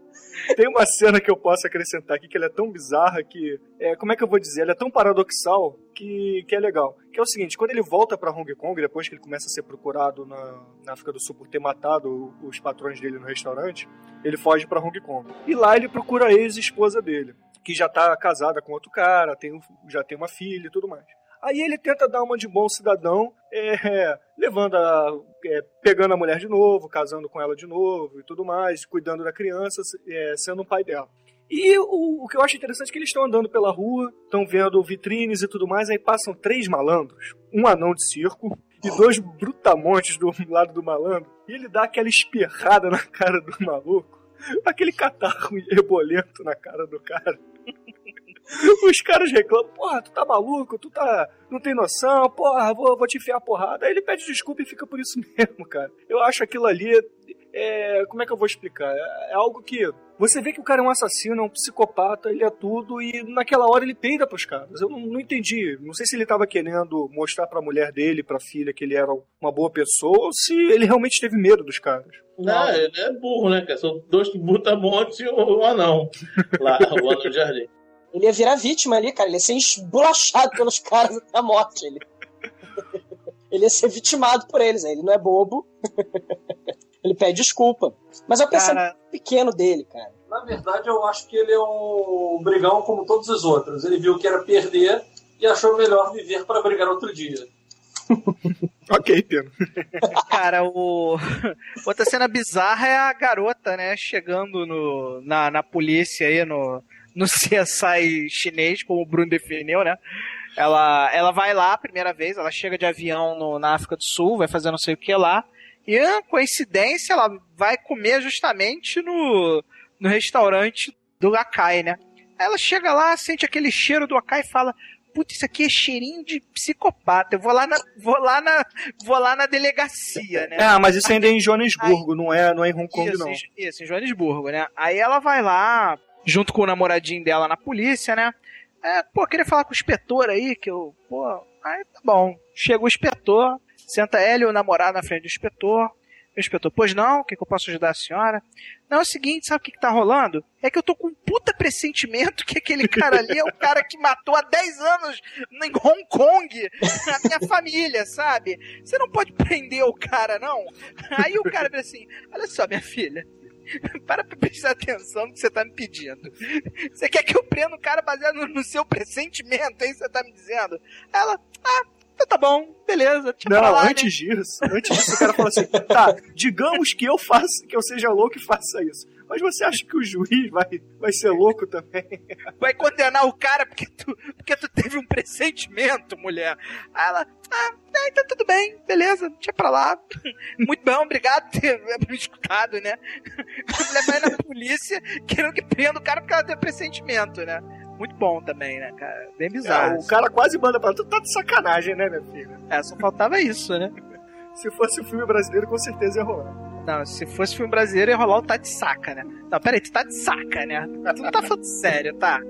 tem uma cena que eu posso acrescentar aqui que ela é tão bizarra que. É, como é que eu vou dizer? Ela é tão paradoxal que, que é legal. Que é o seguinte: quando ele volta pra Hong Kong, depois que ele começa a ser procurado na, na África do Sul por ter matado os patrões dele no restaurante, ele foge pra Hong Kong. E lá ele procura a ex-esposa dele, que já tá casada com outro cara, tem, já tem uma filha e tudo mais. Aí ele tenta dar uma de bom cidadão, é, levando a, é, pegando a mulher de novo, casando com ela de novo e tudo mais, cuidando da criança, é, sendo o pai dela. E o, o que eu acho interessante é que eles estão andando pela rua, estão vendo vitrines e tudo mais, aí passam três malandros, um anão de circo e dois brutamontes do lado do malandro, e ele dá aquela espirrada na cara do maluco. aquele catarro ebolento na cara do cara. Os caras reclamam, porra, tu tá maluco, tu tá. não tem noção, porra, vou, vou te enfiar a porrada. Aí ele pede desculpa e fica por isso mesmo, cara. Eu acho aquilo ali. É, como é que eu vou explicar? É, é algo que. Você vê que o cara é um assassino, é um psicopata, ele é tudo, e naquela hora ele peida pros caras. Eu não, não entendi. Não sei se ele tava querendo mostrar pra mulher dele, pra filha, que ele era uma boa pessoa, ou se ele realmente teve medo dos caras. Não, ele é burro, né, cara? São dois brutamontes e um anão. Lá, o anão de jardim. Ele ia virar vítima ali, cara. Ele ia ser esbulachado pelos caras até a morte. Ele... ele ia ser vitimado por eles. né? Ele não é bobo. ele pede desculpa. Mas é o pensamento Cara- pequeno dele, cara. Na verdade, eu acho que ele é um brigão como todos os outros. Ele viu que era perder e achou melhor viver para brigar outro dia. Ok, Pino. Cara, o. Outra cena bizarra é a garota, né? Chegando no, na, na polícia aí, no, no CSI chinês, como o Bruno definiu, né? Ela, ela vai lá a primeira vez, ela chega de avião no- na África do Sul, vai fazer não sei o que lá. E, ah, coincidência, ela vai comer justamente no, no restaurante do Akai, né? Aí ela chega lá, sente aquele cheiro do Akai e fala: Putz, isso aqui é cheirinho de psicopata. Eu vou lá na, vou lá na, vou lá na delegacia, né? É, mas isso ainda é em Joanesburgo, não é, não é em Hong Kong, Isso, não. Isso, isso, em Joanesburgo, né? Aí ela vai lá, junto com o namoradinho dela na polícia, né? É, pô, queria falar com o inspetor aí, que eu, pô, aí tá bom. Chega o inspetor, senta ela e o namorado na frente do inspetor. O inspetor, pois não, o que, que eu posso ajudar a senhora? Não, é o seguinte, sabe o que, que tá rolando? É que eu tô com um puta pressentimento que aquele cara ali é o cara que matou há 10 anos em Hong Kong a minha família, sabe? Você não pode prender o cara, não. Aí o cara vira assim: olha só, minha filha. Para pra prestar atenção no que você tá me pedindo. Você quer que eu prenda o cara baseado no, no seu pressentimento, é isso que você tá me dizendo? Ela, ah, então tá bom, beleza, Não, lá, né? antes disso, antes disso, o cara fala assim: tá, digamos que eu faça, que eu seja louco e faça isso. Mas você acha que o juiz vai, vai ser louco também? vai condenar o cara porque tu, porque tu teve um pressentimento, mulher. Aí ela, ah, ah, então tudo bem, beleza, deixa pra lá. Muito bom, obrigado por ter me escutado, né? Levar ele na polícia, querendo que prenda o cara porque ela teve pressentimento, né? Muito bom também, né, cara? Bem bizarro. É, o cara quase manda pra tu, tá de sacanagem, né, minha filha? É, só faltava isso, né? Se fosse o filme brasileiro, com certeza ia rolar. Não, se fosse filme brasileiro, ia rolar o tá de saca, né? Não, peraí, tu tá de saca, né? Tu não tá falando sério, tá?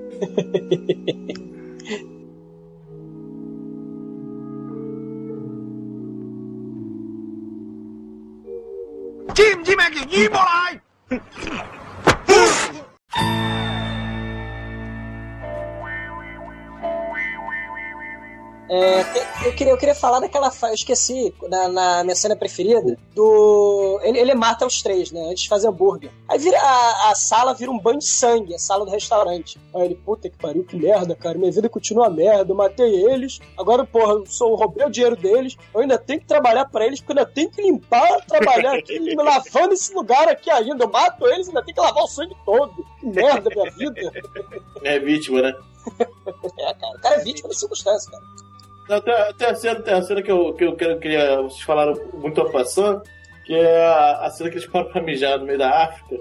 É, eu, queria, eu queria falar daquela. fa- Eu esqueci, na, na minha cena preferida, do. Ele, ele mata os três, né? Antes de fazer hambúrguer. Aí vira, a, a sala vira um banho de sangue, a sala do restaurante. Aí ele, puta que pariu, que merda, cara. Minha vida continua merda. Eu matei eles. Agora, porra, eu sou, eu roubei o dinheiro deles. Eu ainda tenho que trabalhar pra eles, porque eu ainda tenho que limpar, trabalhar aqui, me lavando esse lugar aqui ainda. Eu mato eles ainda tenho que lavar o sangue todo. Que merda, minha vida. É vítima, né? É, cara. O cara é vítima de circunstância, cara. Tem a cena, tem a cena que, eu, que eu queria. Vocês falaram muito a passando, que é a, a cena que eles param pra mijar no meio da África,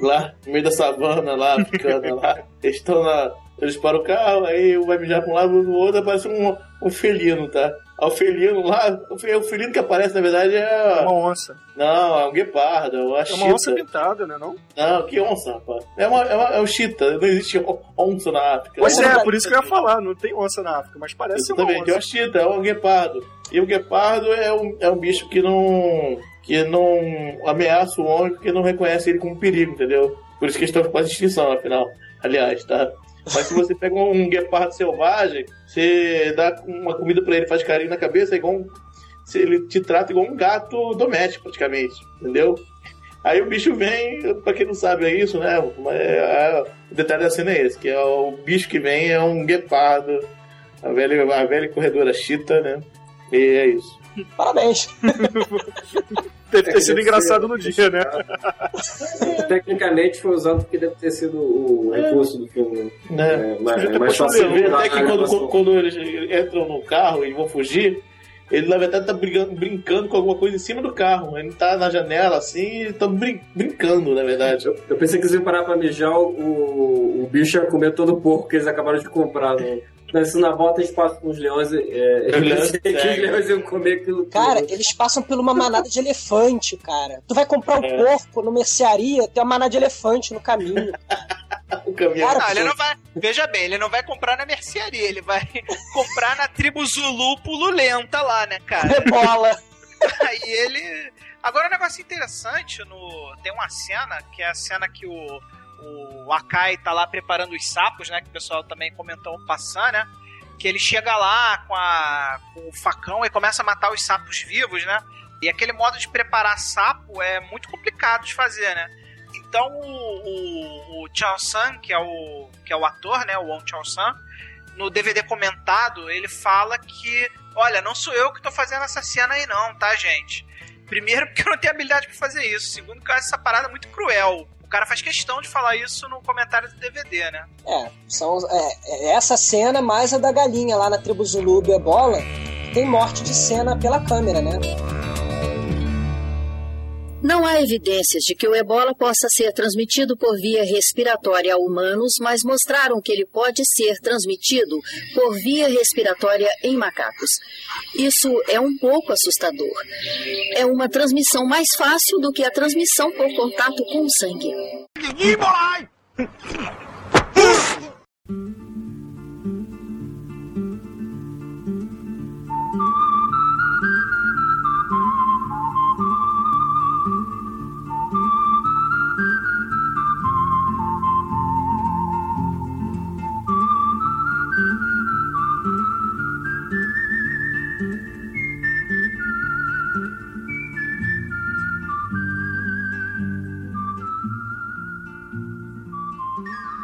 lá, no meio da savana lá, africana lá. Eles estão lá. Eles param o carro, aí um vai mijar pra um lado, no outro aparece um, um felino, tá? O felino lá, o fe- o felino que aparece, na verdade, É é. uma onça. Não, é um guepardo, é uma É uma chita. onça pintada, né? Não? Não, que onça, rapaz. É, uma, é, uma, é um chita, não existe on- onça na África. Pois É é, por isso que eu ia falar. Não tem onça na África, mas parece uma Exatamente, é onça. uma chita, é um guepardo. E o guepardo é um, é um bicho que não. que não ameaça o homem porque não reconhece ele como perigo, entendeu? Por isso que eles estão quase em extinção, afinal. Aliás, tá? Mas se você pega um guepardo selvagem, você dá uma comida pra ele, faz carinho na cabeça, é igual um, se ele te trata igual um gato doméstico, praticamente, entendeu? Aí o bicho vem, pra quem não sabe é isso, né? É, é- o detalhe da cena é esse, que é o bicho que vem é um guepardo, a velha, a velha corredora chita, né? E é isso. Parabéns. Deve ter sido engraçado no dia, né? Tecnicamente foi usado porque deve ter sido o recurso do filme. Né? É, mas, Podia ter é mais fácil Você vê até que quando, eles entram no carro e vão fugir, ele na verdade tá brigando- brincando com alguma coisa em cima do carro. Ele tá na janela assim e tá brin- brincando, na verdade. Eu, eu pensei que eles iam parar pra mijar, o, o bicho ia comer todo o porco que eles acabaram de comprar. Né? Isso na volta eles passam com os leões. É, eu pensei que os leões iam comer aquilo tudo. Cara, eles passam por uma manada de elefante, cara. Tu vai comprar um porco no mercearia, tem uma manada de elefante no caminho. O caminhão. Cara, Não, ele não vai. Veja bem, ele não vai comprar na mercearia, ele vai comprar na tribo Zulu Pululenta lá, né, cara? Rebola. Aí ele. Agora um negócio interessante no. Tem uma cena, que é a cena que o, o Akai tá lá preparando os sapos, né? Que o pessoal também comentou passando, né? Que ele chega lá com, a, com o facão e começa a matar os sapos vivos, né? E aquele modo de preparar sapo é muito complicado de fazer, né? Então o, o, o Chao San, que é o, que é o ator, né? O Wong Chao San, no DVD comentado, ele fala que, olha, não sou eu que tô fazendo essa cena aí não, tá, gente? Primeiro porque eu não tenho habilidade pra fazer isso. Segundo que eu acho essa parada muito cruel. Cara faz questão de falar isso no comentário do DVD, né? É, são, é, é essa cena mais a da galinha lá na tribo Zulu do Ebola. Tem morte de cena pela câmera, né? Não há evidências de que o ebola possa ser transmitido por via respiratória a humanos, mas mostraram que ele pode ser transmitido por via respiratória em macacos. Isso é um pouco assustador. É uma transmissão mais fácil do que a transmissão por contato com o sangue.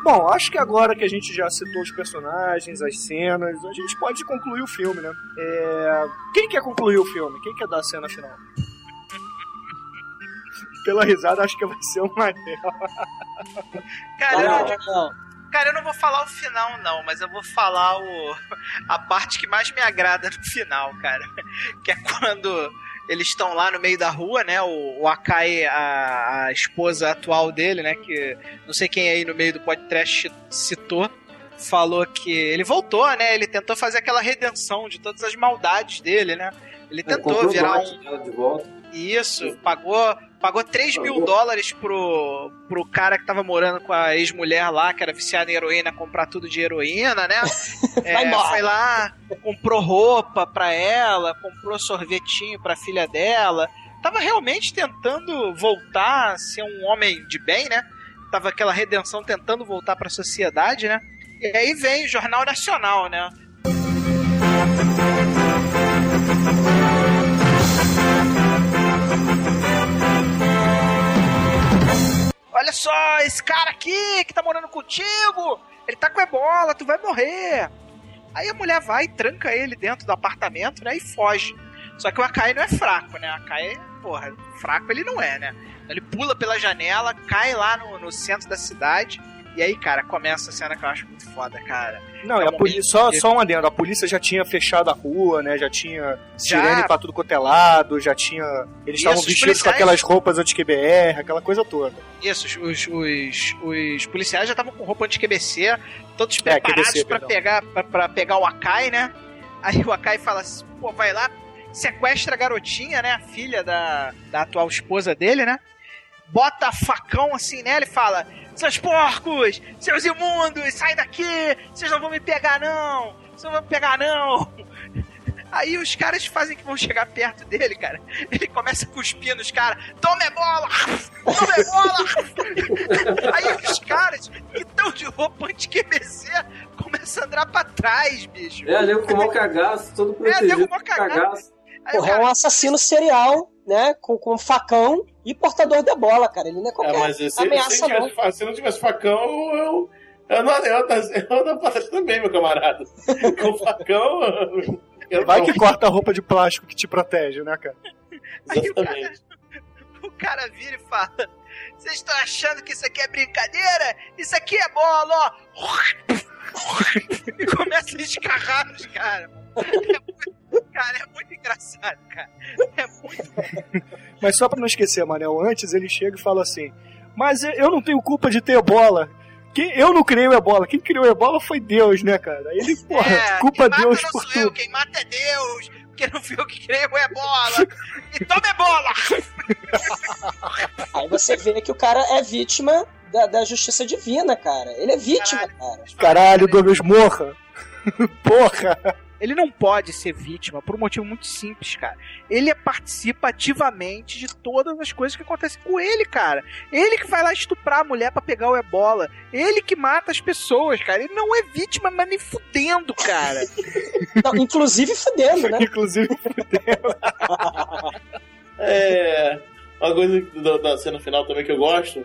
Bom, acho que agora que a gente já citou os personagens, as cenas, a gente pode concluir o filme, né? É... Quem quer concluir o filme? Quem quer dar a cena final? Pela risada, acho que vai ser o Manel. Cara, eu Não, não, não. cara, eu não vou falar o final, não, mas eu vou falar o, a parte que mais me agrada no final, cara. Que é quando eles estão lá no meio da rua, né? O, o Akai, a, a esposa atual dele, né? Que não sei quem aí no meio do podcast citou. Falou que ele voltou, né? Ele tentou fazer aquela redenção de todas as maldades dele, né? Ele É, tentou virar um. Isso, pagou, pagou 3 mil dólares pro, pro cara que tava morando com a ex-mulher lá, que era viciada em heroína, comprar tudo de heroína, né? É, foi lá, comprou roupa pra ela, comprou sorvetinho pra filha dela. Tava realmente tentando voltar a ser um homem de bem, né? Tava aquela redenção tentando voltar pra sociedade, né? E aí vem o Jornal Nacional, né? Olha só, esse cara aqui que tá morando contigo, ele tá com ebola, tu vai morrer. Aí a mulher vai tranca ele dentro do apartamento, né, e foge. Só que o Akai não é fraco, né? O Akai, porra, fraco ele não é, né? Ele pula pela janela, cai lá no, no centro da cidade. E aí, cara, começa a cena que eu acho muito foda, cara. Não, e a polícia, só, só um adendo, a polícia já tinha fechado a rua, né? Já tinha sirene pra tudo quanto é já tinha. Eles estavam os vestidos com policiais- aquelas roupas anti-QBR, aquela coisa toda. Isso, os, os, os, policiais já estavam com roupa anti-QBC, todos É, preparados pra perdão. pegar, pra, pra pegar o Akai, né? Aí o Akai fala assim, pô, vai lá, sequestra a garotinha, né? A filha da, da atual esposa dele, né? Bota facão assim nela e fala: Seus porcos, seus imundos, sai daqui! Vocês não vão me pegar, não! Vocês não vão me pegar, não! Aí os caras fazem que vão chegar perto dele, cara. Ele começa a cuspir nos caras. Tome bola! Tome bola! Aí os caras que estão de roupa anti-QBC começam a andar pra trás, bicho. É, nego com mó cagaço, todo É, protegido. nego mó com cagaço. Aí o Porra, é um assassino serial, né? Com, com facão e portador de bola, cara. Ele não é É, qualquer mas se, se, ameaça, não. tivesse, se não tivesse facão, eu. Eu não eu, eu, não faço também, meu camarada. Com facão. Eu Vai não. que corta a roupa de plástico que te protege, né, cara? aí o cara, Exatamente. o cara vira e fala: Vocês estão achando que isso aqui é brincadeira? Isso aqui é bola, ó! E começa a escarrar nos caras. É muito- Cara, é muito engraçado. cara. É muito Mas só pra não esquecer, Manel, antes ele chega e fala assim: Mas eu não tenho culpa de ter ebola. Quem, eu não criei o ebola. Quem criou o ebola foi Deus, né, cara? Aí ele, porra, É, culpa quem Deus mata por não sou eu, tudo. quem mata é Deus, porque não fui eu que criei o ebola. E toma ebola! Aí você vê que o cara é vítima da, da justiça divina, cara. Ele é vítima, cara. Caralho, Douglas, morra. porra. Ele não pode ser vítima por um motivo muito simples, cara. Ele participa ativamente de todas as coisas que acontecem com ele, cara. Ele que vai lá estuprar a mulher pra pegar o ebola. Ele que mata as pessoas, cara. Ele não é vítima, mas nem fudendo, cara. Não, inclusive fudendo, né? Inclusive É. Uma coisa da, da cena final também que eu gosto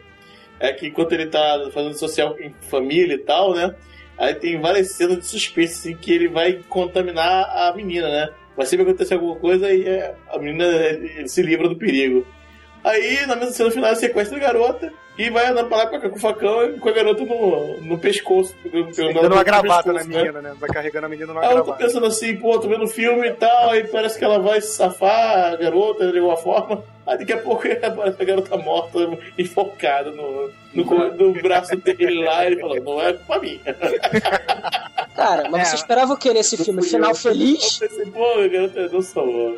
é que enquanto ele tá fazendo social em família e tal, né? Aí tem várias cenas de suspense assim, que ele vai contaminar a menina, né? Vai sempre acontecer alguma coisa e é, a menina ele se livra do perigo. Aí, na mesma cena final, sequestra a garota e vai andando pra lá pra cá com o facão e com a garota no, no pescoço. Dando uma gravata na pescoço, né? menina, né? Vai carregando a menina numa Aí eu tô gravata. pensando assim, pô, tô vendo filme e tal, aí parece que ela vai se safar, a garota, de alguma forma. Aí daqui a pouco aparece a garota morta, enfocada no, no, no braço dele lá, e ele falou, não é pra mim. Cara, mas É. você esperava o que nesse filme? Final feliz? Eu pensei, pô, a garota não salvou.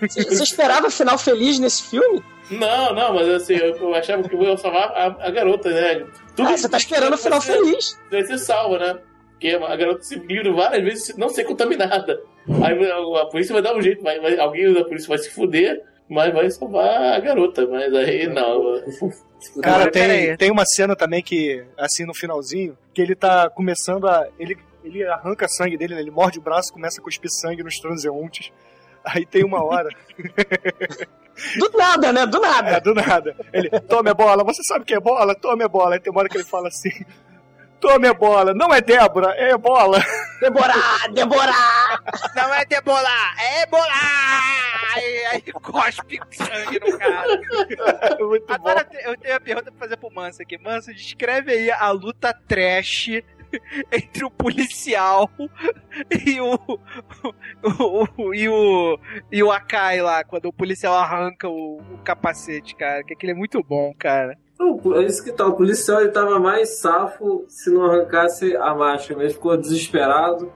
Você você esperava final feliz nesse filme? Não, não, mas assim, eu, eu achava que eu ia salvar a, a garota, né? Tudo Ah, você tá esperando o final ser- feliz. Vai ser salva, né? Porque a garota se livra várias vezes sem não ser contaminada. Aí a a polícia vai dar um jeito, vai, vai- alguém da polícia vai se fuder, mas vai salvar a garota. Mas aí não. Cara, tem, tem uma cena também que, assim, no finalzinho, que ele tá começando a. Ele, ele arranca sangue dele, né? ele morde o braço e começa a cuspir sangue nos transeuntes. Aí tem uma hora. Do nada, né? Do É, nada. do nada. Ele, tome a bola, você sabe o que é bola? Tome a bola. Aí tem uma hora que ele fala assim: tome a bola, não é Débora, é bola. Demorar, demorar. Não é debolar, é ebolar! Aí, aí cospe sangue no cara. Muito Agora eu bom. eu tenho uma pergunta pra fazer pro Manso aqui. Manso, descreve aí a luta trash entre o policial e o, o, o- e o e o Akai lá, quando o policial arranca o, o capacete, cara. Que aquele é muito bom, cara. Não, é isso que tá. O policial ele tava mais safo se não arrancasse a máscara. Ele ficou desesperado.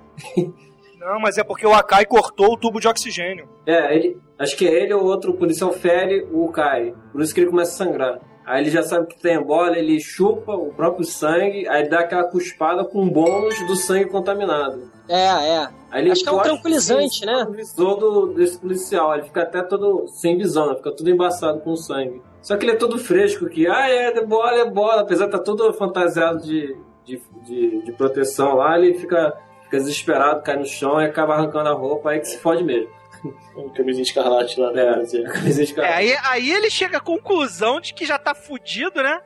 Não, mas é porque o Akai cortou o tubo de oxigênio. É, ele. Acho que é ele ou outro policial fere o Kai. Por isso que ele começa a sangrar. Aí ele já sabe que tem ebola, ele chupa o próprio sangue, aí dá aquela cuspada com o bônus do sangue contaminado. É, é. Aí ele Acho que é um tranquilizante, né? do visor do, desse policial. Ele fica até todo sem visão, né? fica tudo embaçado com sangue. Só que ele é todo fresco, que, ah, é, é bola, é bola. Apesar de estar todo fantasiado de, de, de, de proteção lá, ele fica, fica desesperado, cai no chão e acaba arrancando a roupa, aí que se fode mesmo. Um camisinha escarlate lá, né? É, É, aí, aí ele chega à conclusão de que já tá fudido, né?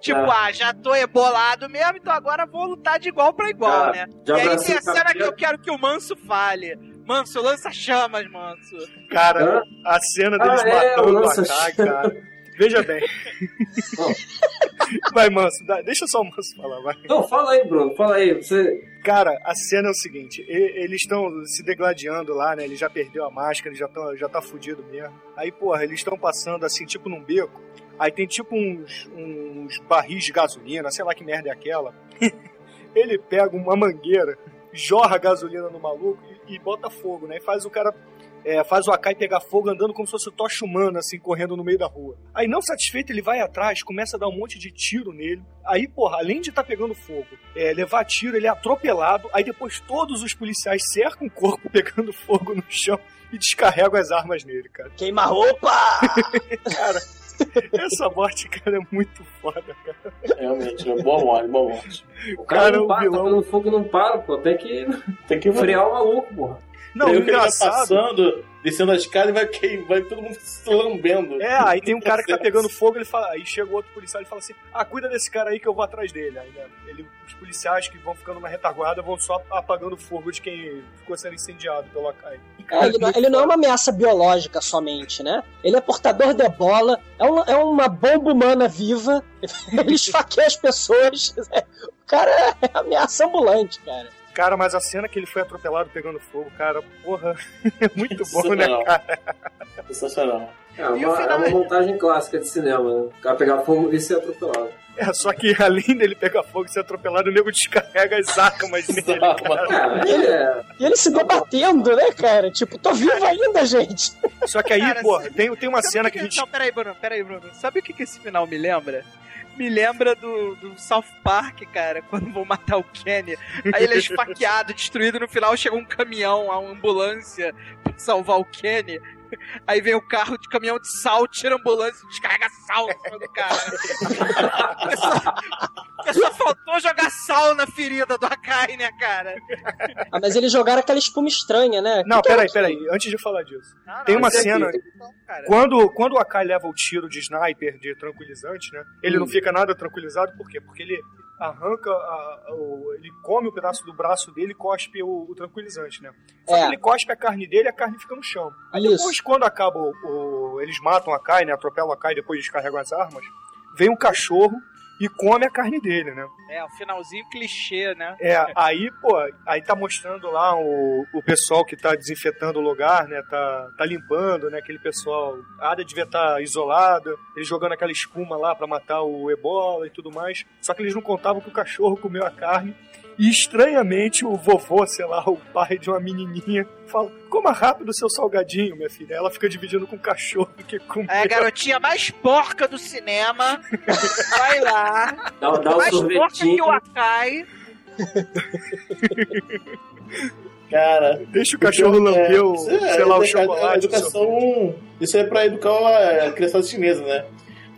Tipo, É. ah, já tô ebolado mesmo, então agora vou lutar de igual pra igual, Já- né? já e aí tem a o cena que eu quero que o Manso fale. Manso, lança chamas, Manso. Cara, Hã? a cena deles Ah, é, matando o lança Akai, cara. Veja bem. Vai, Manso, dá- deixa só o Manso falar, vai. Não, fala aí, Bruno, fala aí. Você. Cara, a cena é o seguinte: eles estão se degladiando lá, né? Ele já perdeu a máscara, ele já, tá já tá fudido mesmo. Aí, porra, eles estão passando assim, tipo num beco. Aí tem tipo uns, uns barris de gasolina, sei lá que merda é aquela. ele pega uma mangueira, jorra gasolina no maluco e, e bota fogo, né? E faz o cara. É, faz o Akai pegar fogo andando como se fosse o tocha humana, assim, correndo no meio da rua. Aí, não satisfeito, ele vai atrás, começa a dar um monte de tiro nele. Aí, porra, além de estar pegando fogo, é, levar tiro, ele é atropelado. Aí depois todos os policiais cercam o corpo pegando fogo no chão e descarregam as armas nele, cara. Queima roupa! Cara, essa morte, cara, é muito foda, cara. Realmente, é boa morte, boa morte. O cara, Cara, não o para, vilão- tá pegando fogo não para, pô. Tem que Tem que frear o maluco, porra. Não, Aí o cara vai engraçado. passando, descendo a escada e vai, que- vai todo mundo se lambendo. É, aí tem um cara que tá pegando fogo, ele fala, aí chega o outro policial e fala assim: Ah, cuida desse cara aí que eu vou atrás dele. Aí, né, ele, os policiais que vão ficando na retaguarda vão só apagando o fogo de quem ficou sendo incendiado pelo Akai. É, ele, não, ele não é uma ameaça biológica somente, né? Ele é portador de bola, é uma, é uma bomba humana viva, ele esfaqueia as pessoas. O cara é ameaça ambulante, cara. Cara, mas a cena que ele foi atropelado pegando fogo, cara, porra, é muito bom, né, cara? Sensacional. É uma, é uma montagem clássica de cinema, né? O cara pegar fogo e ser atropelado. É, só que além dele pegar fogo e ser atropelado, o nego descarrega as armas nele, cara. É, ele é. E ele se debatendo, né, cara? Tipo, tô vivo ainda, gente. Só que aí, Cara, tem, tem uma Sabe cena o que a gente. Não, peraí, Bruno, peraí, Bruno. Sabe o que, que esse final me lembra? Me lembra do, do South Park, cara, quando vão matar o Kenny. Aí ele é esfaqueado, destruído, no final chega um caminhão, uma ambulância pra salvar o Kenny. Aí vem o carro de caminhão de sal, tira a ambulância e descarrega sal em cima do cara. Só, só faltou jogar sal na ferida do Akai, né, cara? Ah, mas eles jogaram aquela espuma estranha, né? Não, Que que é peraí, aquilo? peraí, antes de falar disso. Não, não, Tem uma aqui- cena. cara. Quando, quando o Akai leva o tiro de sniper de tranquilizante, né? Ele Hum. não fica nada tranquilizado, por quê? Porque ele arranca, a- o, ele come o pedaço do braço dele e cospe o, o tranquilizante, né? Só que É. ele cospe a carne dele e a carne fica no chão. Aí Isso. depois, quando acaba o, Eles matam a Akai, né? Atropelam a Akai e depois descarregam as armas. Vem um cachorro e come a carne dele, né? É, o finalzinho clichê, né? É, aí, pô, aí tá mostrando lá o, o pessoal que tá desinfetando o lugar, né? Tá, tá limpando, né? Aquele pessoal. A área devia estar isolada, eles jogando aquela espuma lá pra matar o ebola e tudo mais. Só que eles não contavam que o cachorro comeu a carne. E estranhamente o vovô, sei lá, o pai de uma menininha, fala: Coma rápido o seu salgadinho, minha filha. Ela fica dividindo com o cachorro que comeu. É a garotinha mais porca do cinema. Vai lá. Dá, dá um mais porca que o Akai. Cara. Deixa o cachorro lamber o, isso é- sei lá, o é- chocolate. A educação. Isso é pra educar a criança chinesa, né?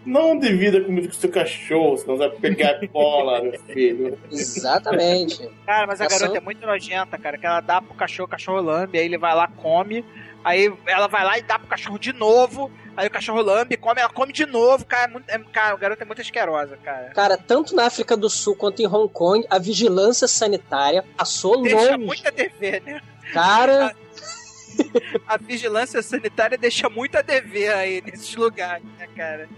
Não divida comida com seu cachorro, senão você vai pegar bola, meu filho. Exatamente. Cara, mas a garota é muito nojenta, cara. Que ela dá pro cachorro, o cachorro lambe, aí ele vai lá, come. Aí ela vai lá e dá pro cachorro de novo. Aí o cachorro lambe, come, ela come de novo. Cara, é muito, é, cara a garota é muito asquerosa, cara. Cara, tanto na África do Sul quanto em Hong Kong, a vigilância sanitária passou Deixa longe. muito a dever, né? Cara, A vigilância sanitária deixa muito a dever aí nesses lugares, né, cara?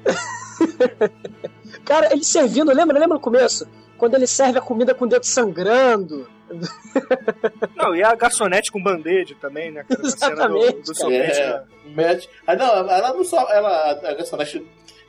cara, ele servindo, lembra? Lembra no começo? Quando ele serve a comida com o dedo sangrando. Não, e a garçonete com band-aid também, né, cara? Cena do, Exatamente, do sorvete. É, né? mete. Ah, não, ela não só. Ela, a garçonete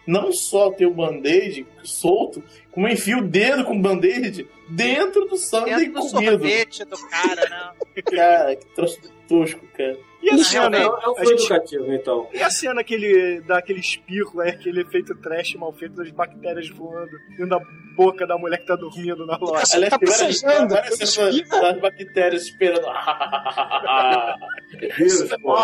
não só tem o band-aid solto, como enfia o dedo com o band-aid dentro do sangue Dentro do comido. sorvete do cara, né? Cara, que troço tosco, cara. E a É, cena, é, é um a filme gente, educativo, então. e a cena que ele dá aquele espirro, é aquele efeito trash mal feito das bactérias voando dentro da boca da mulher que tá dormindo na loja. Aliás, tá tem várias, das bactérias esperando. Vírus, pô.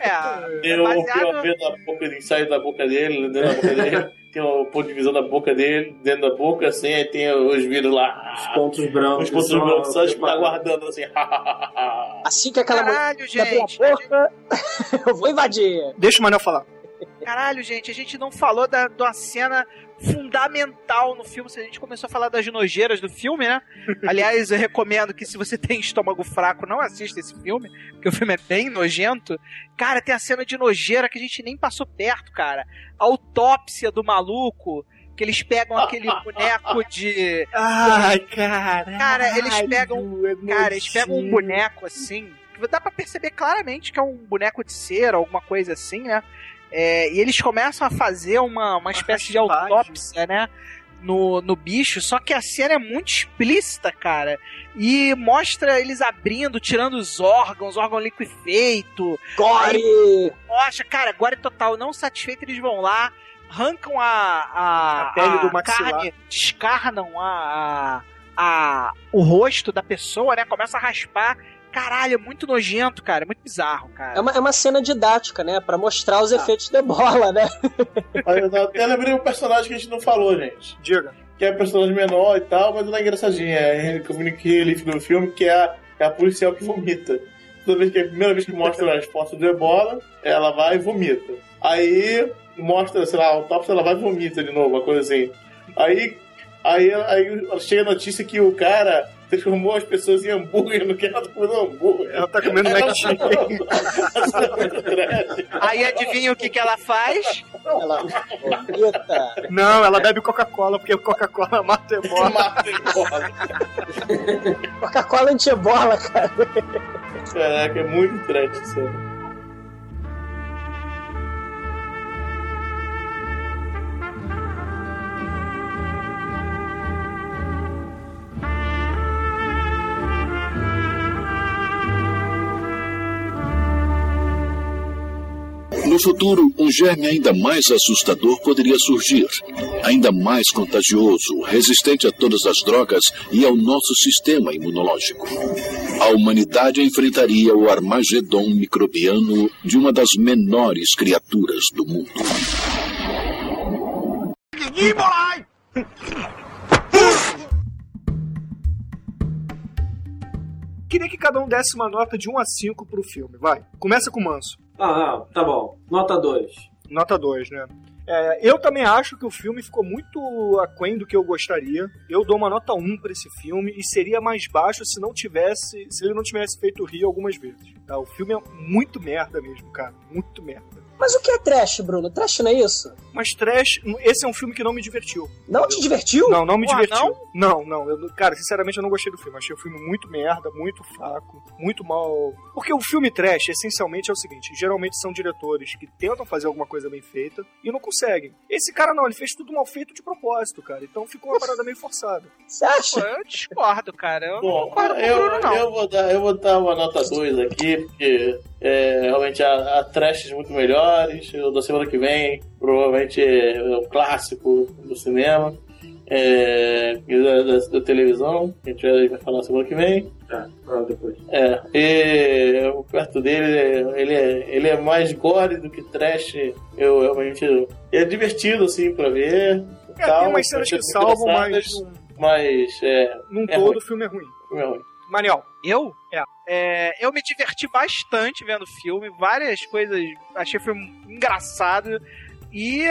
É, é o baseado... POV da boca, ele sai da boca dele, dentro da boca dele. Tem o ponto de visão da boca dele, dentro da boca, assim, aí tem os vírus Os lá. pontos brancos. Os pontos brancos só tipo, aguardando assim. Assim que aquela Caralho, abre gente. a boca, eu vou invadir. Deixa o Manel falar. Caralho, gente, a gente não falou da, de uma cena fundamental no filme. Se a gente começou a falar das nojeiras do filme, né? Aliás, eu recomendo que se você tem estômago fraco, não assista esse filme, porque o filme é bem nojento. Cara, tem a cena de nojeira que a gente nem passou perto, cara. A autópsia do maluco, que eles pegam aquele boneco de. Ai, cara. Cara, eles pegam. Cara, eles pegam um boneco assim. que Dá pra perceber claramente que é um boneco de cera, alguma coisa assim, né? É, e eles começam a fazer uma, uma espécie de autópsia, né? No, no bicho, só que a cena é muito explícita, cara. E mostra eles abrindo, tirando os órgãos, órgão liquefeito. Gore! Poxa, cara, agora é total. Não satisfeito, eles vão lá, arrancam a, a, A pele do maxilar. carne, descarnam a, a, a- o rosto da pessoa, né? Começa a raspar. Caralho, é muito nojento, cara. É muito bizarro, cara. É uma, é uma cena didática, né? Pra mostrar os efeitos de bola, né? Eu até lembrei um personagem que a gente não falou, gente. Diga. Que é um personagem menor e tal, mas ela é engraçadinha. É comuniquei ali no filme que é a, é a policial que vomita. Toda vez que é a primeira vez que mostra as fotos do ebola, ela vai e vomita. Aí mostra, sei lá, a autópsia, ela vai e vomita de novo, uma coisa assim. Aí, aí, aí chega a notícia que o cara transformou as pessoas em hambúrguer no que ela tá comendo hambúrguer. Ela tá comendo Ela- Mac Cheese. Aí adivinha o que, que ela faz? Ela. Não, ela bebe Coca-Cola, porque Coca-Cola mata ebola. Mata ebola. Coca-Cola anti-ebola, cara. Caraca, é muito trash isso. No futuro, um germe ainda mais assustador poderia surgir. Ainda mais contagioso, resistente a todas as drogas e ao nosso sistema imunológico. A humanidade enfrentaria o Armagedon microbiano de uma das menores criaturas do mundo. Queria que cada um desse uma nota de 1 a 5 pro filme. Vai. Começa com o Manso. Ah, ah, tá bom. Nota 2. Nota 2, né? É, eu também acho que o filme ficou muito aquém do que eu gostaria. Eu dou uma nota 1 pra esse filme e seria mais baixo se não tivesse, se ele não tivesse feito rir algumas vezes. Tá? O filme é muito merda mesmo, cara, muito merda. Mas o que é trash, Bruno? Trash não é isso? Mas trash, esse é um filme que não me divertiu. Não te divertiu? Não, não me Porra, divertiu. Não, não. eu- cara, sinceramente eu não gostei do filme. Achei o filme muito merda, muito fraco, muito mal. Porque o filme trash, essencialmente, é o seguinte: geralmente são diretores que tentam fazer alguma coisa bem feita e não conseguem. Esse cara não, ele fez tudo mal feito de propósito, cara. Então ficou uma parada meio forçada. Você acha? Pô, eu discordo, cara. Eu não Bom, concordo com o eu, Bruno, não. eu, vou dar, eu vou dar uma nota 2 aqui, porque é, realmente há, há trashes muito melhores. O da semana que vem provavelmente é um clássico do cinema. É, e da, da- da televisão, que a gente vai, falar semana que vem. Tá, fala depois. É, e perto dele, ele é, ele é mais gore do que trash. Eu realmente. É divertido, assim, pra ver. É, tal, tem umas cenas que salvam, mas Mas, é, num É todo ruim. o filme é ruim. é ruim. Maniel, Eu? É. É, eu me diverti bastante vendo o filme, várias coisas, achei o filme engraçado. E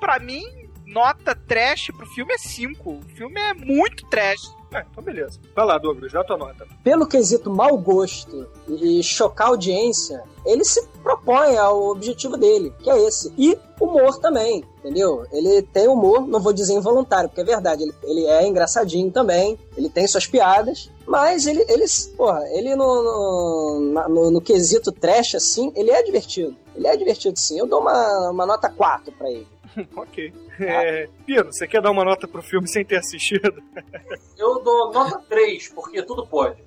pra mim, nota trash pro filme é 5. O filme é muito trash. é, então beleza. Vai lá, Douglas, dá tua nota. Pelo quesito mau gosto e chocar a audiência, ele se propõe ao objetivo dele, que é esse. E humor também, entendeu? Ele tem humor, não vou dizer involuntário, porque é verdade, ele, ele é engraçadinho também, ele tem suas piadas, mas ele, ele porra, ele no, no, no, no quesito trash, assim, ele é divertido. Ele é divertido sim. Eu dou uma, uma nota 4 pra ele. ok. É, Pino, você quer dar uma nota pro filme sem ter assistido? Eu dou nota 3, porque tudo pode.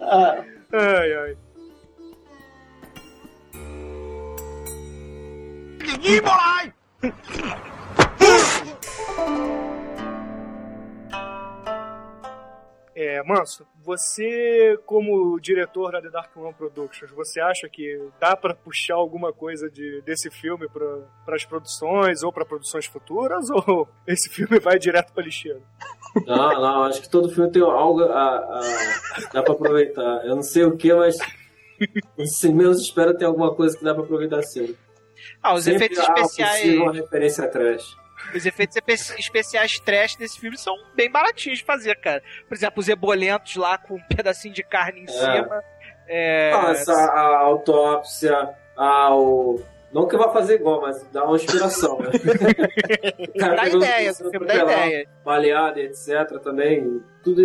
Ah, Ai, ai. É, Manso, você, como diretor da The Dark One Productions, você acha que dá pra puxar alguma coisa de, desse filme para as produções ou para produções futuras? Ou esse filme vai direto pra lixeira? Não, não, acho que todo filme tem algo a, a- dá pra aproveitar. Eu não sei o que, mas se menos espero tem alguma coisa que dá pra aproveitar sim. Ah, os Sempre efeitos especiais. uma referência a trash. Os efeitos espe- especiais trash desse filme são bem baratinhos de fazer, cara. Por exemplo, os ebolentos lá com um pedacinho de carne em cima. É, Nossa, a autópsia, ao. Não que vá fazer igual, mas dá uma inspiração, né? O dá ideia, o filme dá ideia. Baleado, etc. também. Tudo,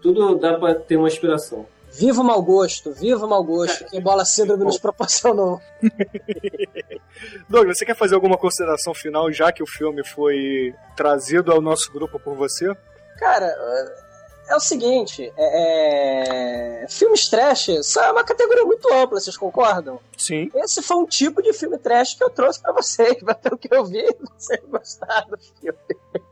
tudo dá pra ter uma inspiração. Viva o mau gosto, viva o mau gosto, que bola síndrome nos proporcionou. Douglas, você quer fazer alguma consideração final, já que o filme foi trazido ao nosso grupo por você? Cara, é o seguinte, é, é... filmes trash são uma categoria muito ampla, vocês concordam? Sim. Esse foi um tipo de filme trash que eu trouxe pra vocês, mas pelo que eu vi, vocês gostaram do filme.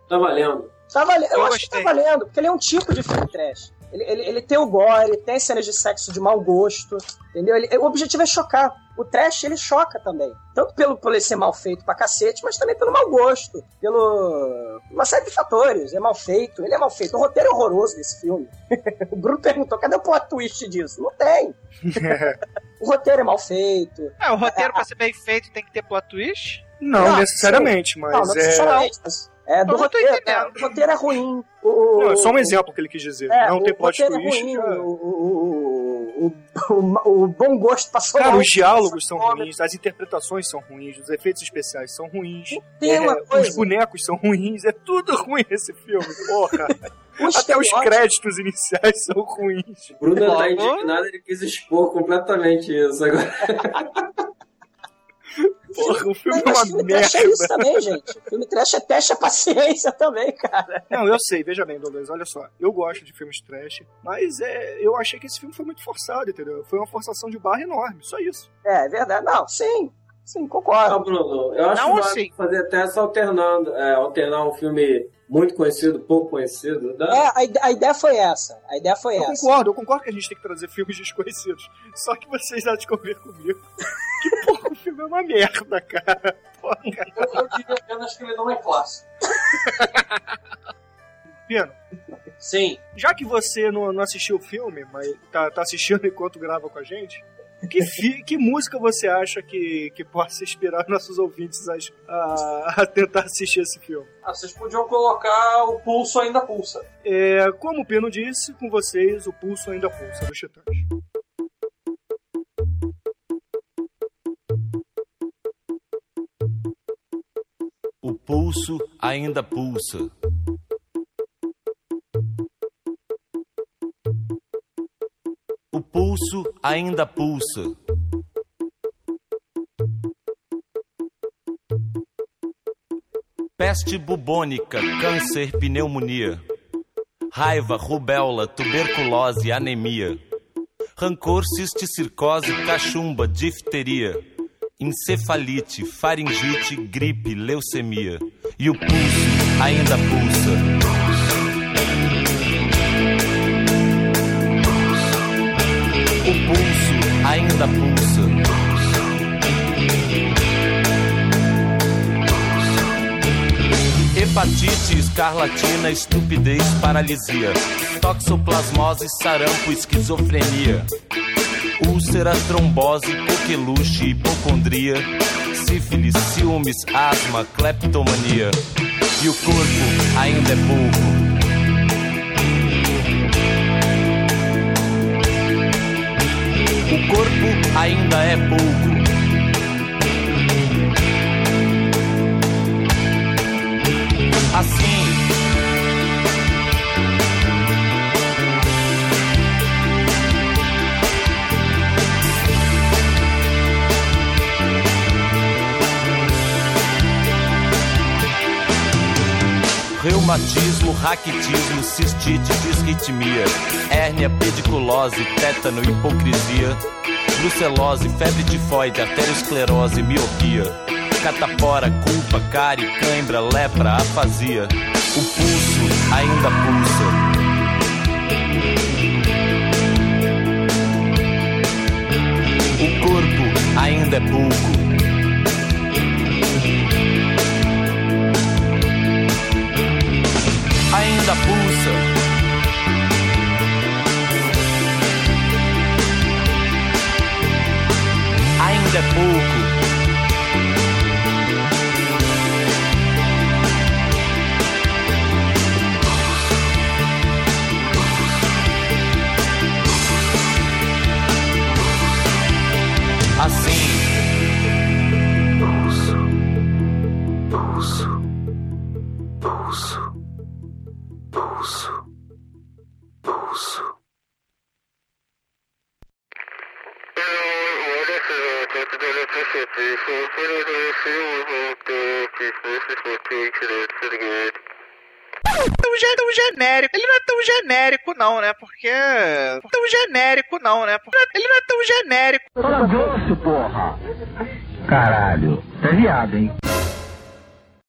Tá valendo. Tá valendo, eu, Eu acho que tá gostei. valendo, porque ele é um tipo de filme trash. Ele, ele, ele tem o gore, tem cenas de sexo de mau gosto, entendeu? Ele- o objetivo é chocar. O trash, ele choca também. Tanto pelo, pelo ele ser mal feito pra cacete, mas também pelo mau gosto. Pelo... Uma série de fatores. É mal feito, ele é mal feito. O roteiro é horroroso desse filme. o Bruno perguntou, cadê o plot twist disso? Não tem. o roteiro é mal feito. É, o roteiro, pra ser bem feito, tem que ter plot twist. Não, Ah, necessariamente, mas não, não é. necessariamente, mas É, do não roteiro, é, o roteiro é ruim. O, Não, é só um exemplo que ele quis dizer. É, não o tem plot é twist. ruim, é. o, o, o, o, o bom gosto passou Cara, mal. os diálogos são ruins, as interpretações são ruins, os efeitos especiais são ruins, é, os bonecos são ruins, é tudo ruim esse filme, porra. o Até os créditos iniciais são ruins. Bruno tá indignado, ele quis expor completamente isso agora. Porra, o filme é Mas uma filme merda. trash é isso também, gente. Filme trash é teste a paciência também, cara. Não, eu sei, veja bem, Douglas, olha só. Eu gosto de filmes trash, mas é, eu achei que esse filme foi muito forçado, entendeu? Foi uma forçação de barra enorme, só isso. É, é verdade. Não, sim. Sim, Não, concordo. Bruno, eu acho Não que assim. fazer até essa alternando, é, alternar um filme muito conhecido, pouco conhecido. Dá? É, a, ide- a ideia foi essa. A ideia foi Eu essa. concordo, eu concordo que a gente tem que trazer filmes desconhecidos. Só que vocês há de convir comigo. Que porra, o filme é uma merda, cara. Eu, eu diria apenas que ele não é clássico. Pino, Sim. já que você não, não assistiu o filme, mas tá, tá assistindo enquanto grava com a gente, que, fi- que música você acha que, que possa inspirar nossos ouvintes a, a- a tentar assistir esse filme? Ah, vocês podiam colocar o pulso ainda pulsa. É, como o Pino disse, com vocês, o pulso ainda pulsa dos Titãs. Pulso ainda pulsa. O pulso ainda pulsa. Peste bubônica, câncer, pneumonia. Raiva, rubéola, tuberculose, anemia. Rancor, cisticircose, cachumba, difteria. Encefalite, faringite, gripe, leucemia. E o pulso ainda pulsa. O pulso ainda pulsa. Hepatite, escarlatina, estupidez, paralisia. Toxoplasmose, sarampo, esquizofrenia. Úlcera, trombose, coqueluche, hipocondria. Sífilis, ciúmes, asma, cleptomania. E o corpo ainda é pouco. O corpo ainda é pouco. Assim, Reumatismo, raquitismo, cistite, disritmia, hérnia, pediculose, tétano, hipocrisia, brucelose, febre tifoide, arteriosclerose, miopia, catapora, culpa, cárie, cãibra, lepra, afasia. O pulso ainda pulsa. O corpo ainda é pouco. Ainda pulsa. Ainda é pouco. Assim. Ge- tão genérico. Ele não é tão genérico, não, né? Porque. Tão genérico, não, né? Porque ele não é tão genérico. Caralho, é viado, hein?